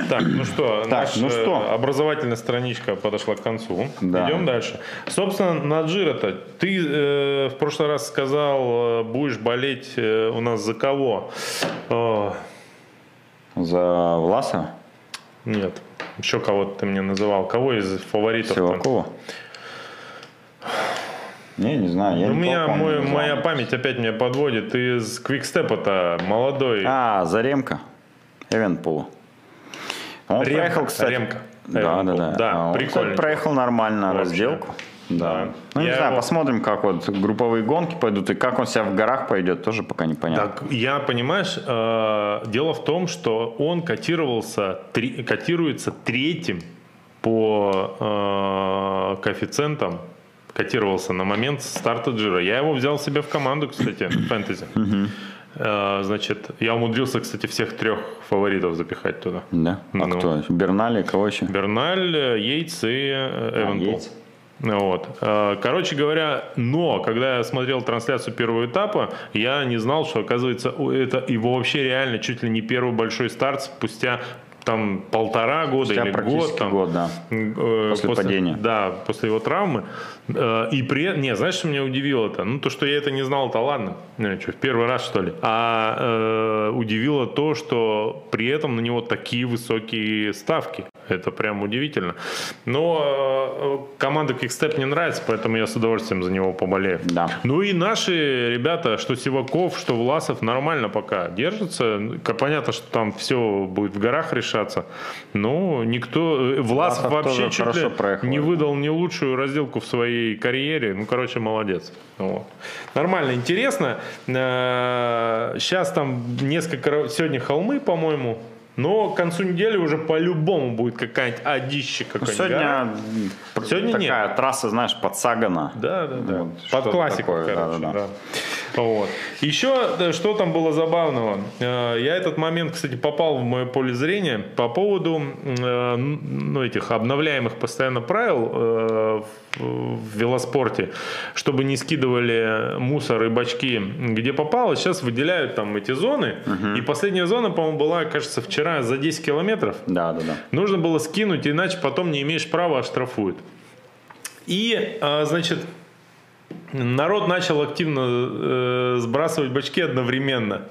Так, ну что, Так, наша ну что? образовательная страничка подошла к концу. Да. Идем дальше. Собственно, на Джиро-то ты э, в прошлый раз сказал, э, будешь болеть э, у нас за кого? Э, За Власова? Нет, еще кого-то ты мне называл. Кого из фаворитов? Силакова? Не, не знаю. Я У никого, меня мой- не моя память опять меня подводит. Из Квикстепа-то молодой. А, Заремка. Эвенпул. Он Ремка, проехал, кстати. Ремка. Да, да, Эвенпул. да. Да, А он, кстати, прикольный. проехал нормально Вообще. разделку. Да. Да. Ну, не Я знаю, его- посмотрим, как вот групповые гонки пойдут и как он себя в горах пойдет, тоже пока непонятно. Так, я, понимаешь, э, дело в том, что он котировался, три- котируется третьим по э, коэффициентам, котировался на момент старта Джира. Я его взял себе в команду, кстати, в фэнтези. Э, значит, я умудрился, кстати, всех трех фаворитов запихать туда. Да? А Ну. кто? Бернали, кого еще? Берналь, Йейтс и э, Эвенпул. Йейтс. Вот. Э, Короче говоря, но когда я смотрел трансляцию первого этапа, я не знал, что оказывается это его вообще реально чуть ли не первый большой старт спустя там полтора года Спустя или год. Там, год, да. Э, После падения. Да, после его травмы. Э, И при не, знаешь, что меня удивило-то? Ну, то, что я это не знал, то ладно. Ну, что, в первый раз, что ли? А э, удивило то, что при этом на него такие высокие ставки. Это прям удивительно. Но э, команда Кикстеп мне нравится, поэтому я с удовольствием за него поболею. Да. Ну и наши ребята, что Сиваков, что Власов, нормально пока держатся. Понятно, что там все будет в горах решаться. Но никто... э, Власов, Власов вообще чуть ли проехал. не выдал не лучшую разделку в своей карьере. Ну, короче, молодец. Вот. Нормально, интересно. Сейчас там несколько... Сегодня холмы, по-моему. Но к концу недели уже по-любому будет какая-нибудь одища Ну, какая-нибудь. гора. сегодня м, Сегодня такая трасса, знаешь, подсагана. Да, да, да. Вот, Под классику, такое, короче, да, да. да, Вот. Еще что там было забавного? Э, Я этот момент, кстати, попал в мое поле зрения по поводу э, ну, этих обновляемых постоянно правил э, в велоспорте, чтобы не скидывали мусор и бачки где попало. Сейчас выделяют там эти зоны. И последняя зона, по-моему, была, кажется, вчера за 10 километров. Да, да, да. Нужно было скинуть, иначе потом не имеешь права, оштрафуют. И, а, значит, народ начал активно э, сбрасывать бачки одновременно.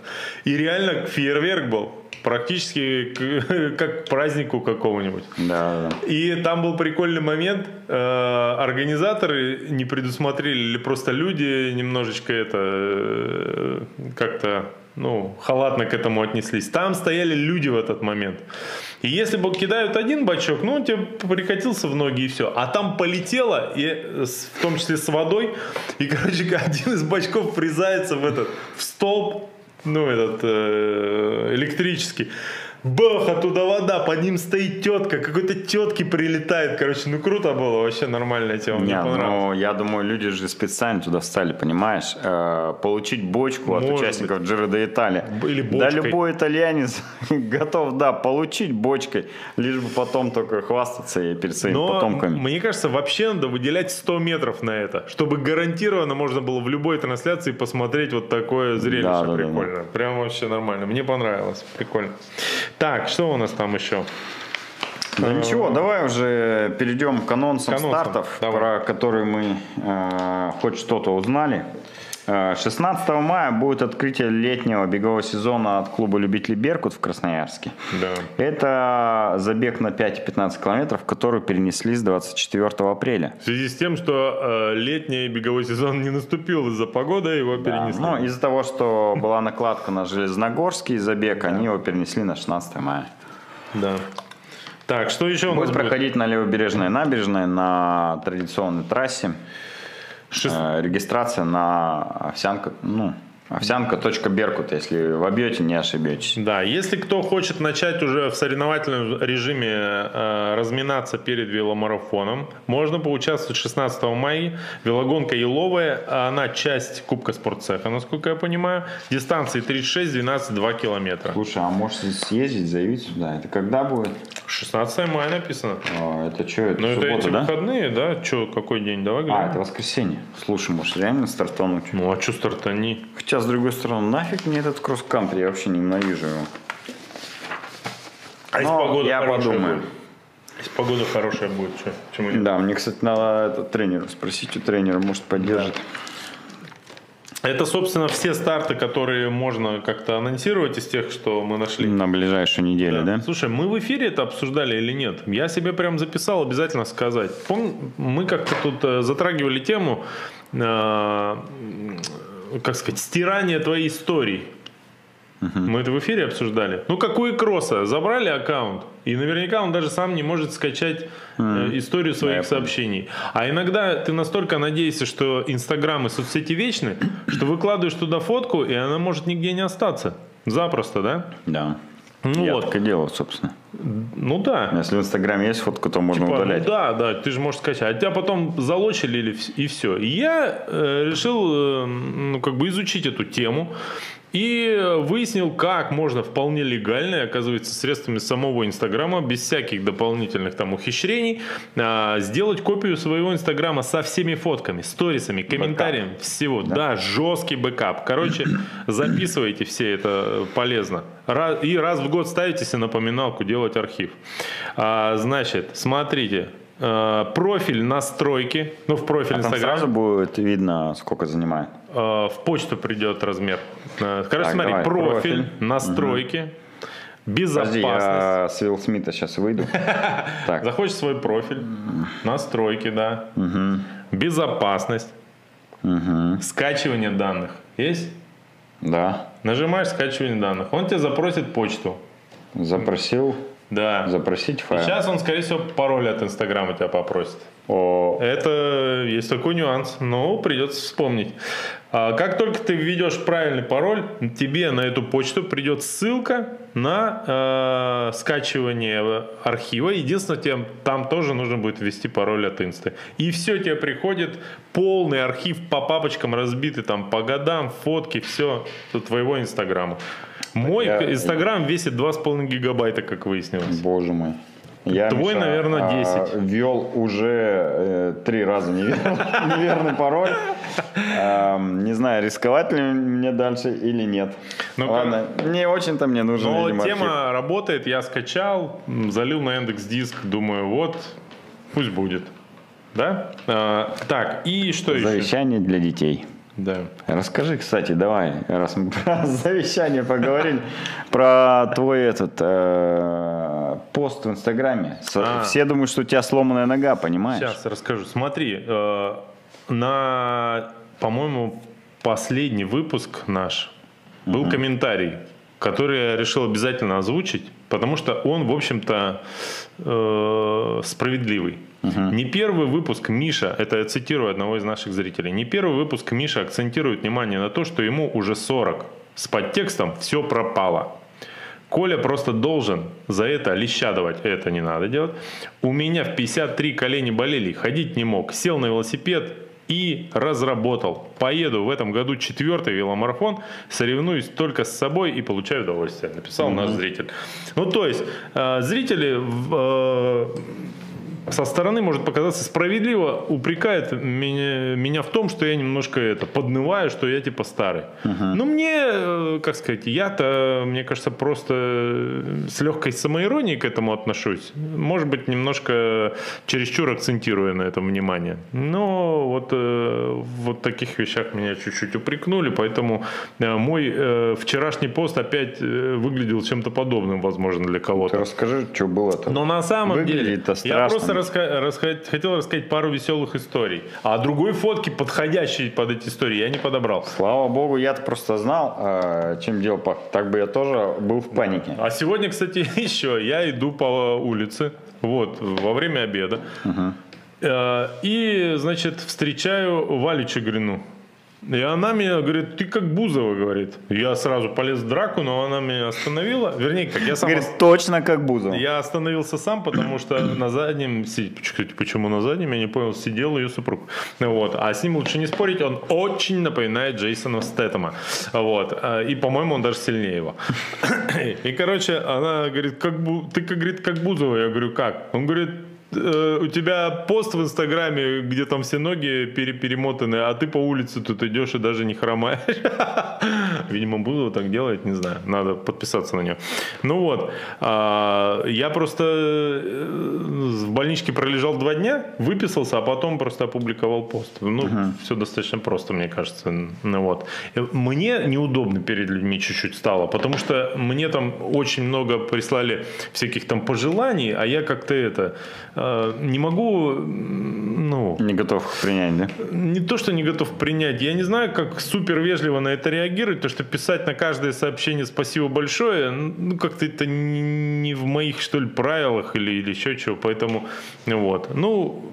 И реально фейерверк был. практически к- как к празднику какому-нибудь. Да, да. И там был прикольный момент. э, Организаторы не предусмотрели, или просто люди немножечко это э, как-то ну, халатно к этому отнеслись. Там стояли люди в этот момент. И если бы кидают один бачок, ну, он тебе прикатился в ноги и все. А там полетело, и, в том числе с водой, и, короче, один из бачков врезается в этот, в столб, ну, этот, э, электрический. Бах, оттуда вода, под ним стоит тетка, какой-то тетки прилетает, короче, ну круто было, вообще нормальная тема, мне Не, понравилось. ну, я думаю, люди же специально туда встали, понимаешь? Э, получить бочку от Может участников Джиро де Италия. Или Да бочкой. любой итальянец готов, да, получить бочкой, лишь бы потом только хвастаться и перед своими Но потомками. мне кажется, вообще надо выделять 100 метров на это, чтобы гарантированно можно было в любой трансляции посмотреть вот такое зрелище Да, да, да, прикольно. Прям вообще нормально. Мне понравилось. Прикольно. Так, что у нас там еще? Да ничего, давай уже перейдем к анонсам К анонсам, стартов, давай. про которые мы э, хоть что-то узнали. Э, 16 мая будет открытие летнего бегового сезона от клуба любителей Беркут в Красноярске. Да. Это забег на 5 и 15 километров, который перенесли с 24 апреля. В связи с тем, что э, летний беговой сезон не наступил из-за погоды, его Да, перенесли. ну, из-за того, что была накладка на железногорский забег, они его перенесли на 16 мая. Да. Так, что еще Будет будет? проходить на левобережной набережной на традиционной трассе. Э, Регистрация на овсянка, ну, овсянка.беркут, если вобьете, не ошибетесь. Да, если кто хочет начать уже в соревновательном режиме э, разминаться перед веломарафоном, можно поучаствовать 16 мая. Велогонка Еловая, она часть Кубка спортцеха, насколько я понимаю. Дистанции 36, 12, 2 километра. Слушай, а может съездить, заявить сюда? Это когда будет? 16 мая написано. А, это что, это Ну, это эти да? выходные, да? Че, какой день? Давай А, глянем. это воскресенье. Слушай, может реально стартануть? Ну, а что стартани? Хотя, с другой стороны, нафиг мне этот кросс-кантри, я вообще ненавижу его. А если погода я подумаю. будет? Если погода хорошая будет, что? Нет? Да, мне, кстати, надо это, тренера спросить у тренера, может, поддержит. Это, собственно, все старты, которые можно как-то анонсировать из тех, что мы нашли. На ближайшую неделю, да? Слушай, мы в эфире это обсуждали или нет? Я себе прям записал обязательно сказать. Помню, мы как-то тут э, затрагивали тему, э, как сказать, стирания твоей истории. Мы это в эфире обсуждали. Ну, как у Икроса. Забрали аккаунт, и наверняка он даже сам не может скачать э, историю своих сообщений. А иногда ты настолько надеешься, что Инстаграм и соцсети вечны, что выкладываешь туда фотку, и она может нигде не остаться. Запросто, да? Да. Ну я вот. так и делал, собственно. Ну да. Если в Инстаграме есть фотка, то можно Типа, ну удалять. да, да, ты же можешь скачать. А тебя потом залочили и все. И я э, решил, э, ну, как бы изучить эту тему. И выяснил, как можно вполне легально, и, оказывается, средствами самого Инстаграма, без всяких дополнительных там ухищрений, а, сделать копию своего Инстаграма со всеми фотками, сторисами, комментариями, всего. Да? жесткий бэкап. Короче, записывайте все это полезно. Ра- И раз в год ставите себе напоминалку делать архив. А, значит, смотрите. э, Профиль настройки, ну в профиль А Инстаграма. сразу будет видно, сколько занимает. Э, в почту придет размер. Э, Короче, Так, смотри, давай, профиль, профиль. настройки, Подожди, безопасность. я с Уилл Смита сейчас выйду. Так, Заходишь в свой профиль, настройки, да. Безопасность, скачивание данных. Есть? да, Нажимаешь скачивание данных. Он тебе запросит почту. запросил, Да. запросить файл. Сейчас он, скорее всего, пароль от Инстаграма тебя попросит. О, Это есть такой нюанс, но придется вспомнить. А Как только ты введешь правильный пароль, тебе на эту почту придет ссылка на э, скачивание архива. Единственное, тебе там тоже нужно будет ввести пароль от инсты. И все, тебе приходит полный архив по папочкам разбитый там по годам, фотки, все твоего инстаграма. Мой я- инстаграм весит 2,5 гигабайта, как выяснилось. боже мой. Я, Твой, Миша, наверное, а, 10. Ввел уже э, три раза неверный, неверный пароль. Ам, Не знаю, рисковать ли мне дальше или нет. Ну, Ладно, не очень-то мне нужен, Но видимо, тема архив. работает, я скачал, залил на Яндекс Диск, думаю, вот, пусть будет. Да? А, так, и что еще? Завещание для детей. Да. Расскажи, кстати, давай, раз мы про завещание поговорили, про твой этот э, пост в Инстаграме. А. Все думают, что у тебя сломанная нога, понимаешь? Сейчас расскажу. Смотри, э, на, по-моему, последний выпуск наш был комментарий, который я решил обязательно озвучить, потому что он, в общем-то, э, справедливый. Не первый выпуск Миша, это я цитирую одного из наших зрителей, не первый выпуск Миша акцентирует внимание на то, что ему уже 40. С подтекстом все пропало. Коля просто должен за это леща давать. Это не надо делать. У меня в 53 колени болели, ходить не мог. Сел на велосипед и разработал. Поеду в этом году четвертый веломарафон, соревнуюсь только с собой и получаю удовольствие. Написал наш зритель. Ну, то есть, э, зрители э, со стороны может показаться справедливо упрекает меня, меня в том, что я немножко это поднываю, что я типа старый. Но мне, э, как сказать, я-то, мне кажется, просто э, с легкой самоиронией к этому отношусь. Может быть, немножко чересчур акцентируя на этом внимание. Но вот э, вот в таких вещах меня чуть-чуть упрекнули, поэтому мой вчерашний пост опять выглядел чем-то подобным, возможно, для Ты кого-то. расскажи, что было-то. Но на самом деле Выглядит-то я страшно. Просто раска- раска- хотел рассказать пару веселых историй. А другой фотки, подходящей под эти истории, я не подобрал. Слава богу, я-то просто знал, э, чем дело пахнет. Так бы я тоже был в панике. А сегодня, кстати, еще я иду по улице, вот, во время обеда. Э, И, значит, встречаю Валю Чигрину. И она меня говорит, ты как Бузова, говорит. Я сразу полез в драку, но она меня остановила. Вернее, как я сам Говорит, точно как Бузов. Я остановился сам, потому что на заднем, почему на заднем, я не понял, сидел ее супруг. Вот. А с ним лучше не спорить, он очень напоминает Джейсона Стэттема. Вот. А, И, по-моему, он даже сильнее его. И, короче, она говорит, как, Бу- ты, как, говорит, как Бузова. Я говорю, как? Он говорит, «Э, у тебя пост в Инстаграме, где там все ноги пере- перемотаны, а ты по улице тут идешь и даже не хромаешь. Видимо, Бузова так делает, не знаю. Надо подписаться на нее. Ну вот, а, я просто э, в больничке пролежал два дня, выписался, а потом просто опубликовал пост. Ну, все достаточно просто, мне кажется. Ну вот. Э, Мне неудобно перед людьми чуть-чуть стало, потому что мне там очень много прислали всяких там пожеланий, а я как-то это э, не могу, ну, Не готов принять, да? не то, что не готов принять. Я не знаю, как супер вежливо на это реагировать, то что писать на каждое сообщение спасибо большое, ну как-то это не не в моих что ли правилах или, или еще чего, поэтому вот. Ну,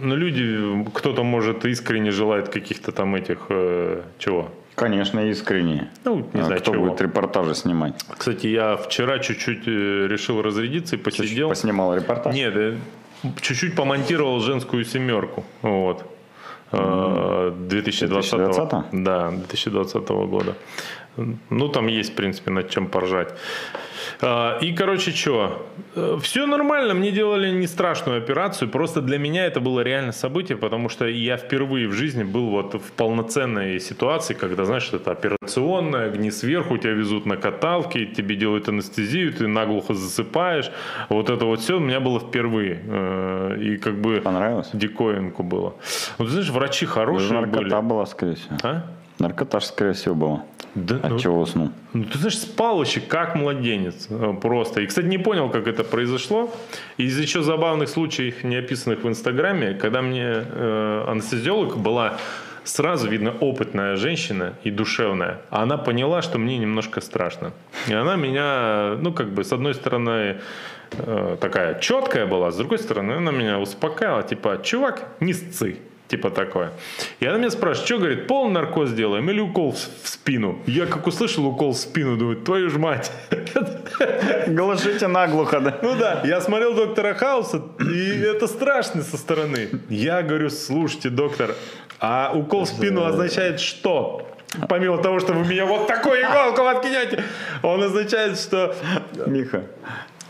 ну люди, кто-то может искренне желает каких-то там этих э, чего. Конечно, искренне. Ну, не А знаю, кто чего. будет репортажи снимать? Кстати, я вчера чуть-чуть э, решил разрядиться и Чуть-чуть посидел. Поснимал репортаж? Нет, э, чуть-чуть помонтировал женскую семерку. Вот. Э, 2020, 2020? Да, 2020 года. Ну, там есть, в принципе, над чем поржать. А, И, короче, что? Все нормально, мне делали не страшную операцию, просто для меня это было реально событие, потому что я впервые в жизни был вот в полноценной ситуации, когда, знаешь, это операционная, огни сверху, тебя везут на каталке, тебе делают анестезию, ты наглухо засыпаешь. Вот это вот все у меня было впервые. Э, И как бы Понравилось? диковинку было. Вот, знаешь, врачи хорошие наркота были. была, скорее всего. А? Наркота, ж, скорее всего, была. Да, От ну, чего уснул? ну, ты знаешь, спал вообще как младенец э, просто. И, кстати, не понял, как это произошло. Из еще забавных случаев, не описанных в Инстаграме, когда мне э, анестезиолог была сразу видно опытная женщина и душевная. А она поняла, что мне немножко страшно. И она меня, ну, как бы, с одной стороны, э, такая четкая была, с другой стороны, она меня успокаивала, типа, чувак, не сцы. Типа такое. И она меня спрашивает, что, говорит, полный наркоз делаем или укол в спину? Я как услышал укол в спину, думаю, твою ж мать. Глушите наглухо, да? Ну да, я смотрел доктора Хауса, и это страшно со стороны. Я говорю, слушайте, доктор, а укол в спину означает что? Помимо того, что вы меня вот такой иголку откинете, он означает, что Миха,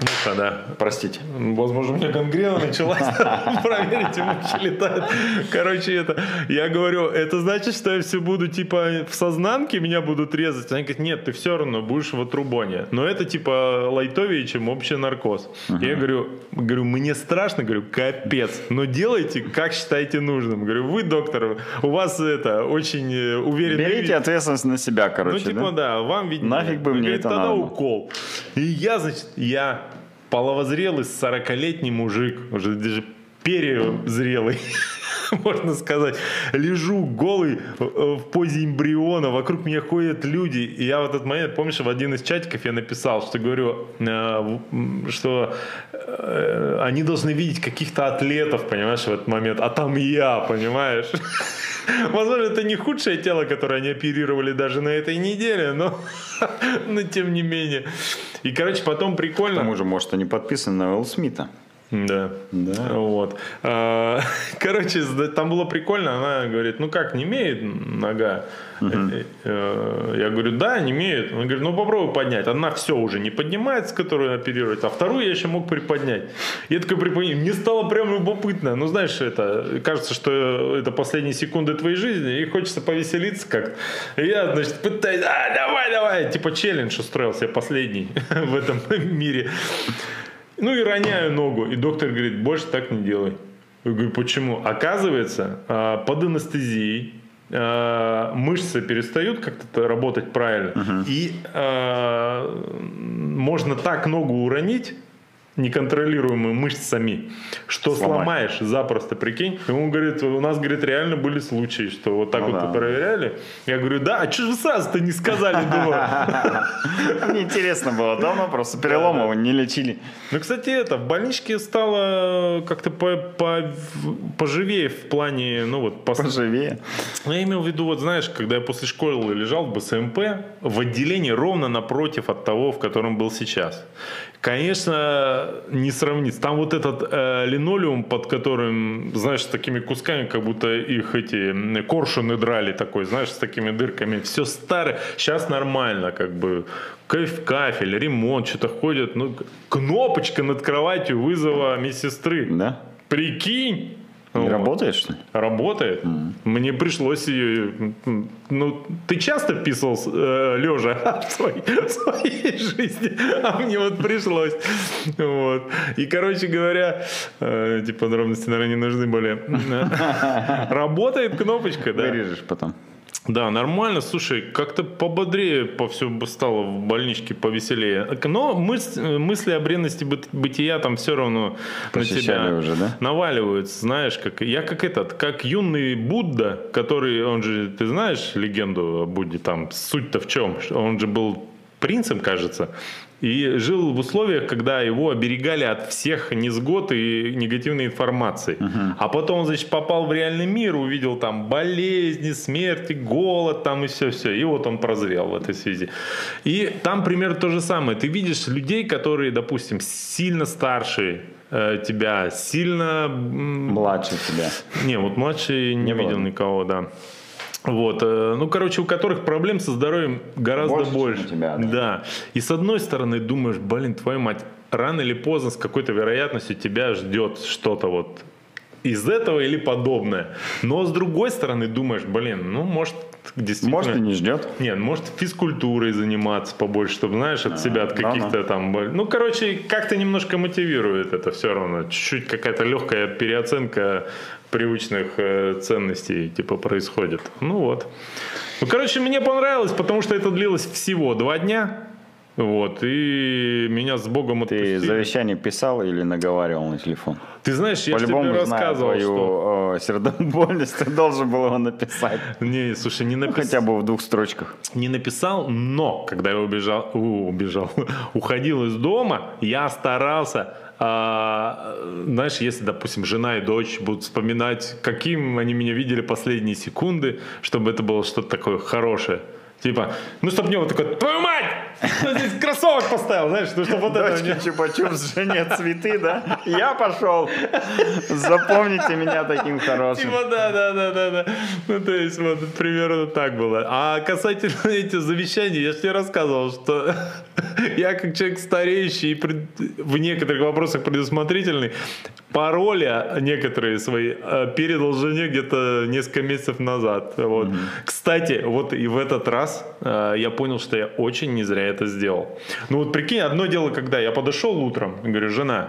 ну А, да. Простите. Возможно, у меня гангрена началась. Проверите, мухи летают. Короче, это, я говорю, это значит, что я все буду, типа, в сознанке меня будут резать. Они говорят, нет, ты все равно будешь в отрубоне. Но это, типа, лайтовее, чем общий наркоз. Я говорю, говорю, мне страшно, говорю, капец. Но делайте, как считаете нужным. Говорю, вы, доктор, у вас это, очень э, уверенный вид. Берите ответственность на себя, Ну, короче, типа, да? да, вам виднее. Нафиг бы мне говорит, это тогда надо. укол. И я, значит, я половозрелый 40-летний мужик, уже даже перезрелый, можно сказать. Лежу голый э, в позе эмбриона, вокруг меня ходят люди. И я в этот момент, помнишь, в один из чатиков я написал, что говорю, э, что э, они должны видеть каких-то атлетов, понимаешь, в этот момент, а там я, понимаешь? Возможно, это не худшее тело, которое они оперировали даже на этой неделе, но, но тем не менее. И, короче, потом К прикольно. тому же, может, они подписаны на Уилл Смита. Да. Да. Вот. А, Короче, там было прикольно. Она говорит, ну как, не имеет нога? Э, Я говорю, да, не имеет. Она говорит, ну попробуй поднять. Одна все уже не поднимается, которую оперировать, а вторую я еще мог приподнять. Я такой приподнял. Мне стало прям любопытно. Ну, знаешь, это кажется, что это последние секунды твоей жизни, и хочется повеселиться как И я, значит, пытаюсь, а, давай, давай, типа челлендж устроил себе последний в этом мире. Ну и роняю ногу. И доктор говорит, больше так не делай. Я говорю, почему? Оказывается, а, под анестезией а, мышцы перестают как-то работать правильно. И а, можно так ногу уронить, неконтролируемую мышцами, что Сломать. сломаешь запросто, прикинь. И он говорит, у нас, говорит, реально были случаи, что вот так Ну вот да. проверяли. Я говорю, да, а что же вы сразу-то не сказали, думаю. Мне интересно было, давно просто переломов не лечили. Ну, кстати, это, в больничке стало как-то по, по- поживее в плане, ну вот, Поживее. Ну, я имел в виду, вот знаешь, когда я после школы лежал в БСМП, в отделении ровно напротив от того, в котором был сейчас. Конечно, не сравнится. Там вот этот э, линолеум, под которым, знаешь, с такими кусками, как будто их эти коршуны драли такой, знаешь, с такими дырками. Все старое. Сейчас нормально, как бы. Каф- Кафель, ремонт, что-то ходят. Ну, кнопочка над кроватью вызова медсестры. Да? Прикинь. Не Вот. работает, что ли? Работает. Мне пришлось ее... Ну, ты часто писал лежа в своей, в своей жизни, а мне вот пришлось. Вот. И, короче говоря, э, эти подробности, наверное, не нужны были. Работает кнопочка, да. Вырежешь потом. Да, нормально. Слушай, как-то пободрее по все стало в больничке, повеселее. Но мыс- мысли о бренности быт- бытия там все равно на Посещали тебя уже, да? наваливаются, знаешь, как я как этот, как юный Будда, который, он же, ты знаешь легенду о Будде, там суть-то в чем? Он же был принцем, кажется, и жил в условиях, когда его оберегали от всех несгод и негативной информации. А потом он, значит, попал в реальный мир, увидел там болезни, смерти, голод там и все-все. И вот он прозрел в этой связи. И там примерно то же самое. Ты видишь людей, которые, допустим, сильно старше э, тебя, сильно... Младше тебя. не, вот младший не, Не было. видел никого, да. Вот, э, ну, короче, у которых проблем со здоровьем гораздо Больше, чем больше. у тебя, да. да. И с одной стороны думаешь, блин, твою мать, рано или поздно с какой-то вероятностью тебя ждет что-то вот из этого или подобное. Но с другой стороны думаешь, блин, ну, может, действительно... Может, и не ждет. Нет, может физкультурой заниматься побольше, чтобы, знаешь, от себя, от да, каких-то там... Ну, короче, как-то немножко мотивирует это все равно. Чуть-чуть какая-то легкая переоценка привычных э, ценностей, типа, происходит. Ну, вот. Ну, короче, мне понравилось, потому что это длилось всего два дня. Вот, и меня с Богом Ты отпустили. завещание писал или наговаривал на телефон? Ты знаешь, я тебе По-любому, зная рассказывал, твою что... э, сердобольность, ты должен был его написать. Не, слушай, не Ну, написал. хотя бы в двух строчках. не написал, но когда я убежал, у, убежал, уходил из дома, я старался, а, знаешь, если, допустим, жена и дочь будут вспоминать, каким они меня видели последние секунды, чтобы это было что-то такое хорошее. Типа, ну, чтоб мне вот такой, твою мать! Ну, здесь кроссовок поставил, знаешь, ну, чтобы вот это... Дочке чупа-чупс, жене цветы, да? Я пошел. Запомните меня таким хорошим. Типа, да, да, да, да, да. Ну, то есть, вот, примерно так было. А касательно этих завещаний, я же тебе рассказывал, что я как человек стареющий и пред- в некоторых вопросах предусмотрительный, пароли некоторые свои э, передал жене где-то несколько месяцев назад. Вот. Кстати, вот и в этот раз э, я понял, что я очень не зря это сделал. Ну вот прикинь, одно дело, когда я подошел утром и говорю, жена,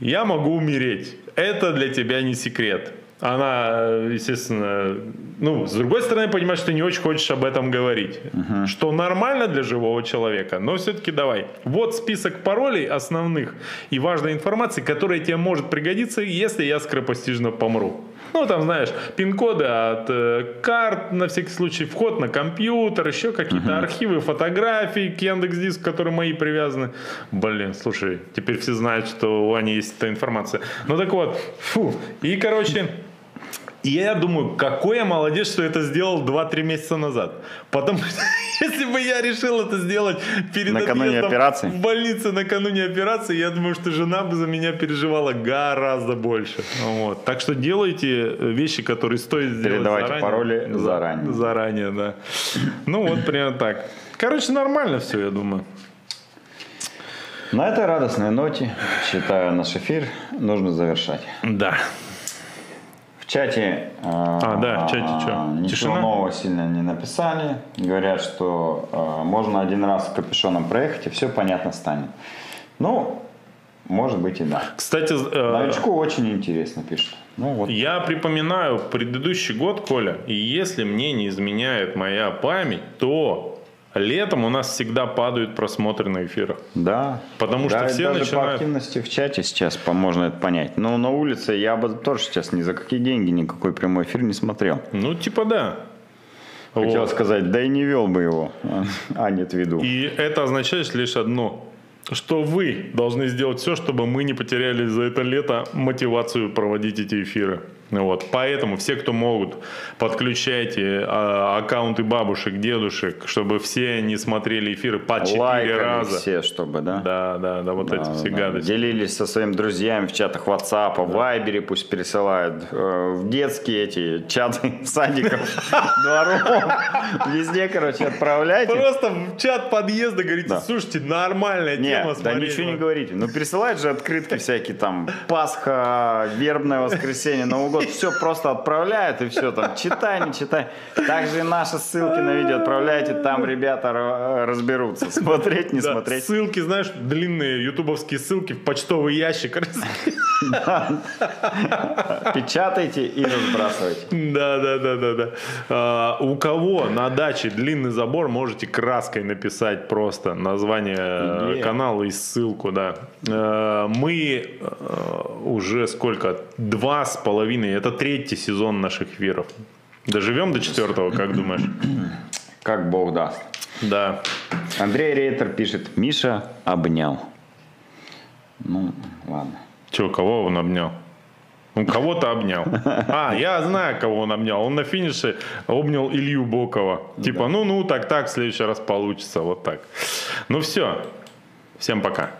я могу умереть. Это для тебя не секрет. Она, э, естественно, ну, с другой стороны, понимаешь, что ты не очень хочешь об этом говорить. Что нормально для живого человека, но все-таки давай. Вот список паролей основных и важной информации, которая тебе может пригодиться, если я скоропостижно помру. Ну, там, знаешь, пин-коды от э, карт, на всякий случай, вход на компьютер, еще какие-то архивы фотографий к Яндекс.Диск, которые мои привязаны. Блин, слушай, теперь все знают, что у Ани есть эта информация. Ну, так вот, фу. И, короче, и я думаю, какой я молодец, что это сделал 2-3 месяца назад. Потому что если бы я решил это сделать перед Накануне операции? в больнице накануне операции, я думаю, что жена бы за меня переживала гораздо больше. Вот. Так что делайте э, вещи, которые стоит сделать Передавайте заранее. пароли За- заранее. Заранее, да. Ну вот примерно так. Короче, нормально все, я думаю. На этой радостной ноте, считаю, наш эфир нужно завершать. Да. В чате, А, да, в чате чё? Ничего Тишина? нового сильно не написали. Говорят, что э, можно один раз с капюшоном проехать, и все понятно станет. Ну, может быть и да. Кстати, э, Новичку очень интересно пишут. Ну вот. Я припоминаю предыдущий год, Коля, и если мне не изменяет моя память, то летом у нас всегда падают просмотры на эфирах. Да. Потому что Да, и все даже по начинают- активности в чате сейчас по- можно это понять. Но на улице я бы тоже сейчас ни за какие деньги никакой прямой эфир не смотрел. Ну, типа да. Хотел Вот. сказать, да и не вел бы его. А нет, веду. И это означает лишь одно, что вы должны сделать все, чтобы мы не потеряли за это лето мотивацию проводить эти эфиры. Вот. Поэтому все, кто могут, подключайте а, аккаунты бабушек, дедушек, чтобы все они смотрели эфиры по 4 Лайкали раза. все, чтобы, да? Да, да, да, вот эти Да, все да. гадости. Делились со своими друзьями в чатах WhatsApp, в Вайбере пусть пересылают, э, в детские эти чаты садиков, дворов. Везде, короче, отправляйте. Просто в чат подъезда говорите, Да. слушайте, нормальная тема. Да ничего не вам». говорите. Ну, пересылают же открытки всякие там, Пасха, вербное воскресенье, Новый год. Все просто отправляют и все там, читай, не читай. Также и наши ссылки на видео отправляйте, там ребята ра- разберутся. Смотреть, не Да, смотреть. Ссылки, знаешь, длинные ютубовские ссылки в почтовый ящик. Печатайте и разбрасывайте. Да, да, да, да, да. А, у кого на даче длинный забор, можете краской написать просто название э, канала и ссылку, да. Э, Мы э, уже сколько? Два с половиной. Это третий сезон наших эфиров. Доживем до четвертого, как думаешь? Как Бог даст. Да. Андрей Рейтер пишет, Миша обнял. Ну, ладно. Че, кого он обнял? Он кого-то обнял. А, я знаю, кого он обнял. Он на финише обнял Илью Бокова. Типа, ну-ну, так-так, в следующий раз получится. Вот так. Ну все. Всем пока.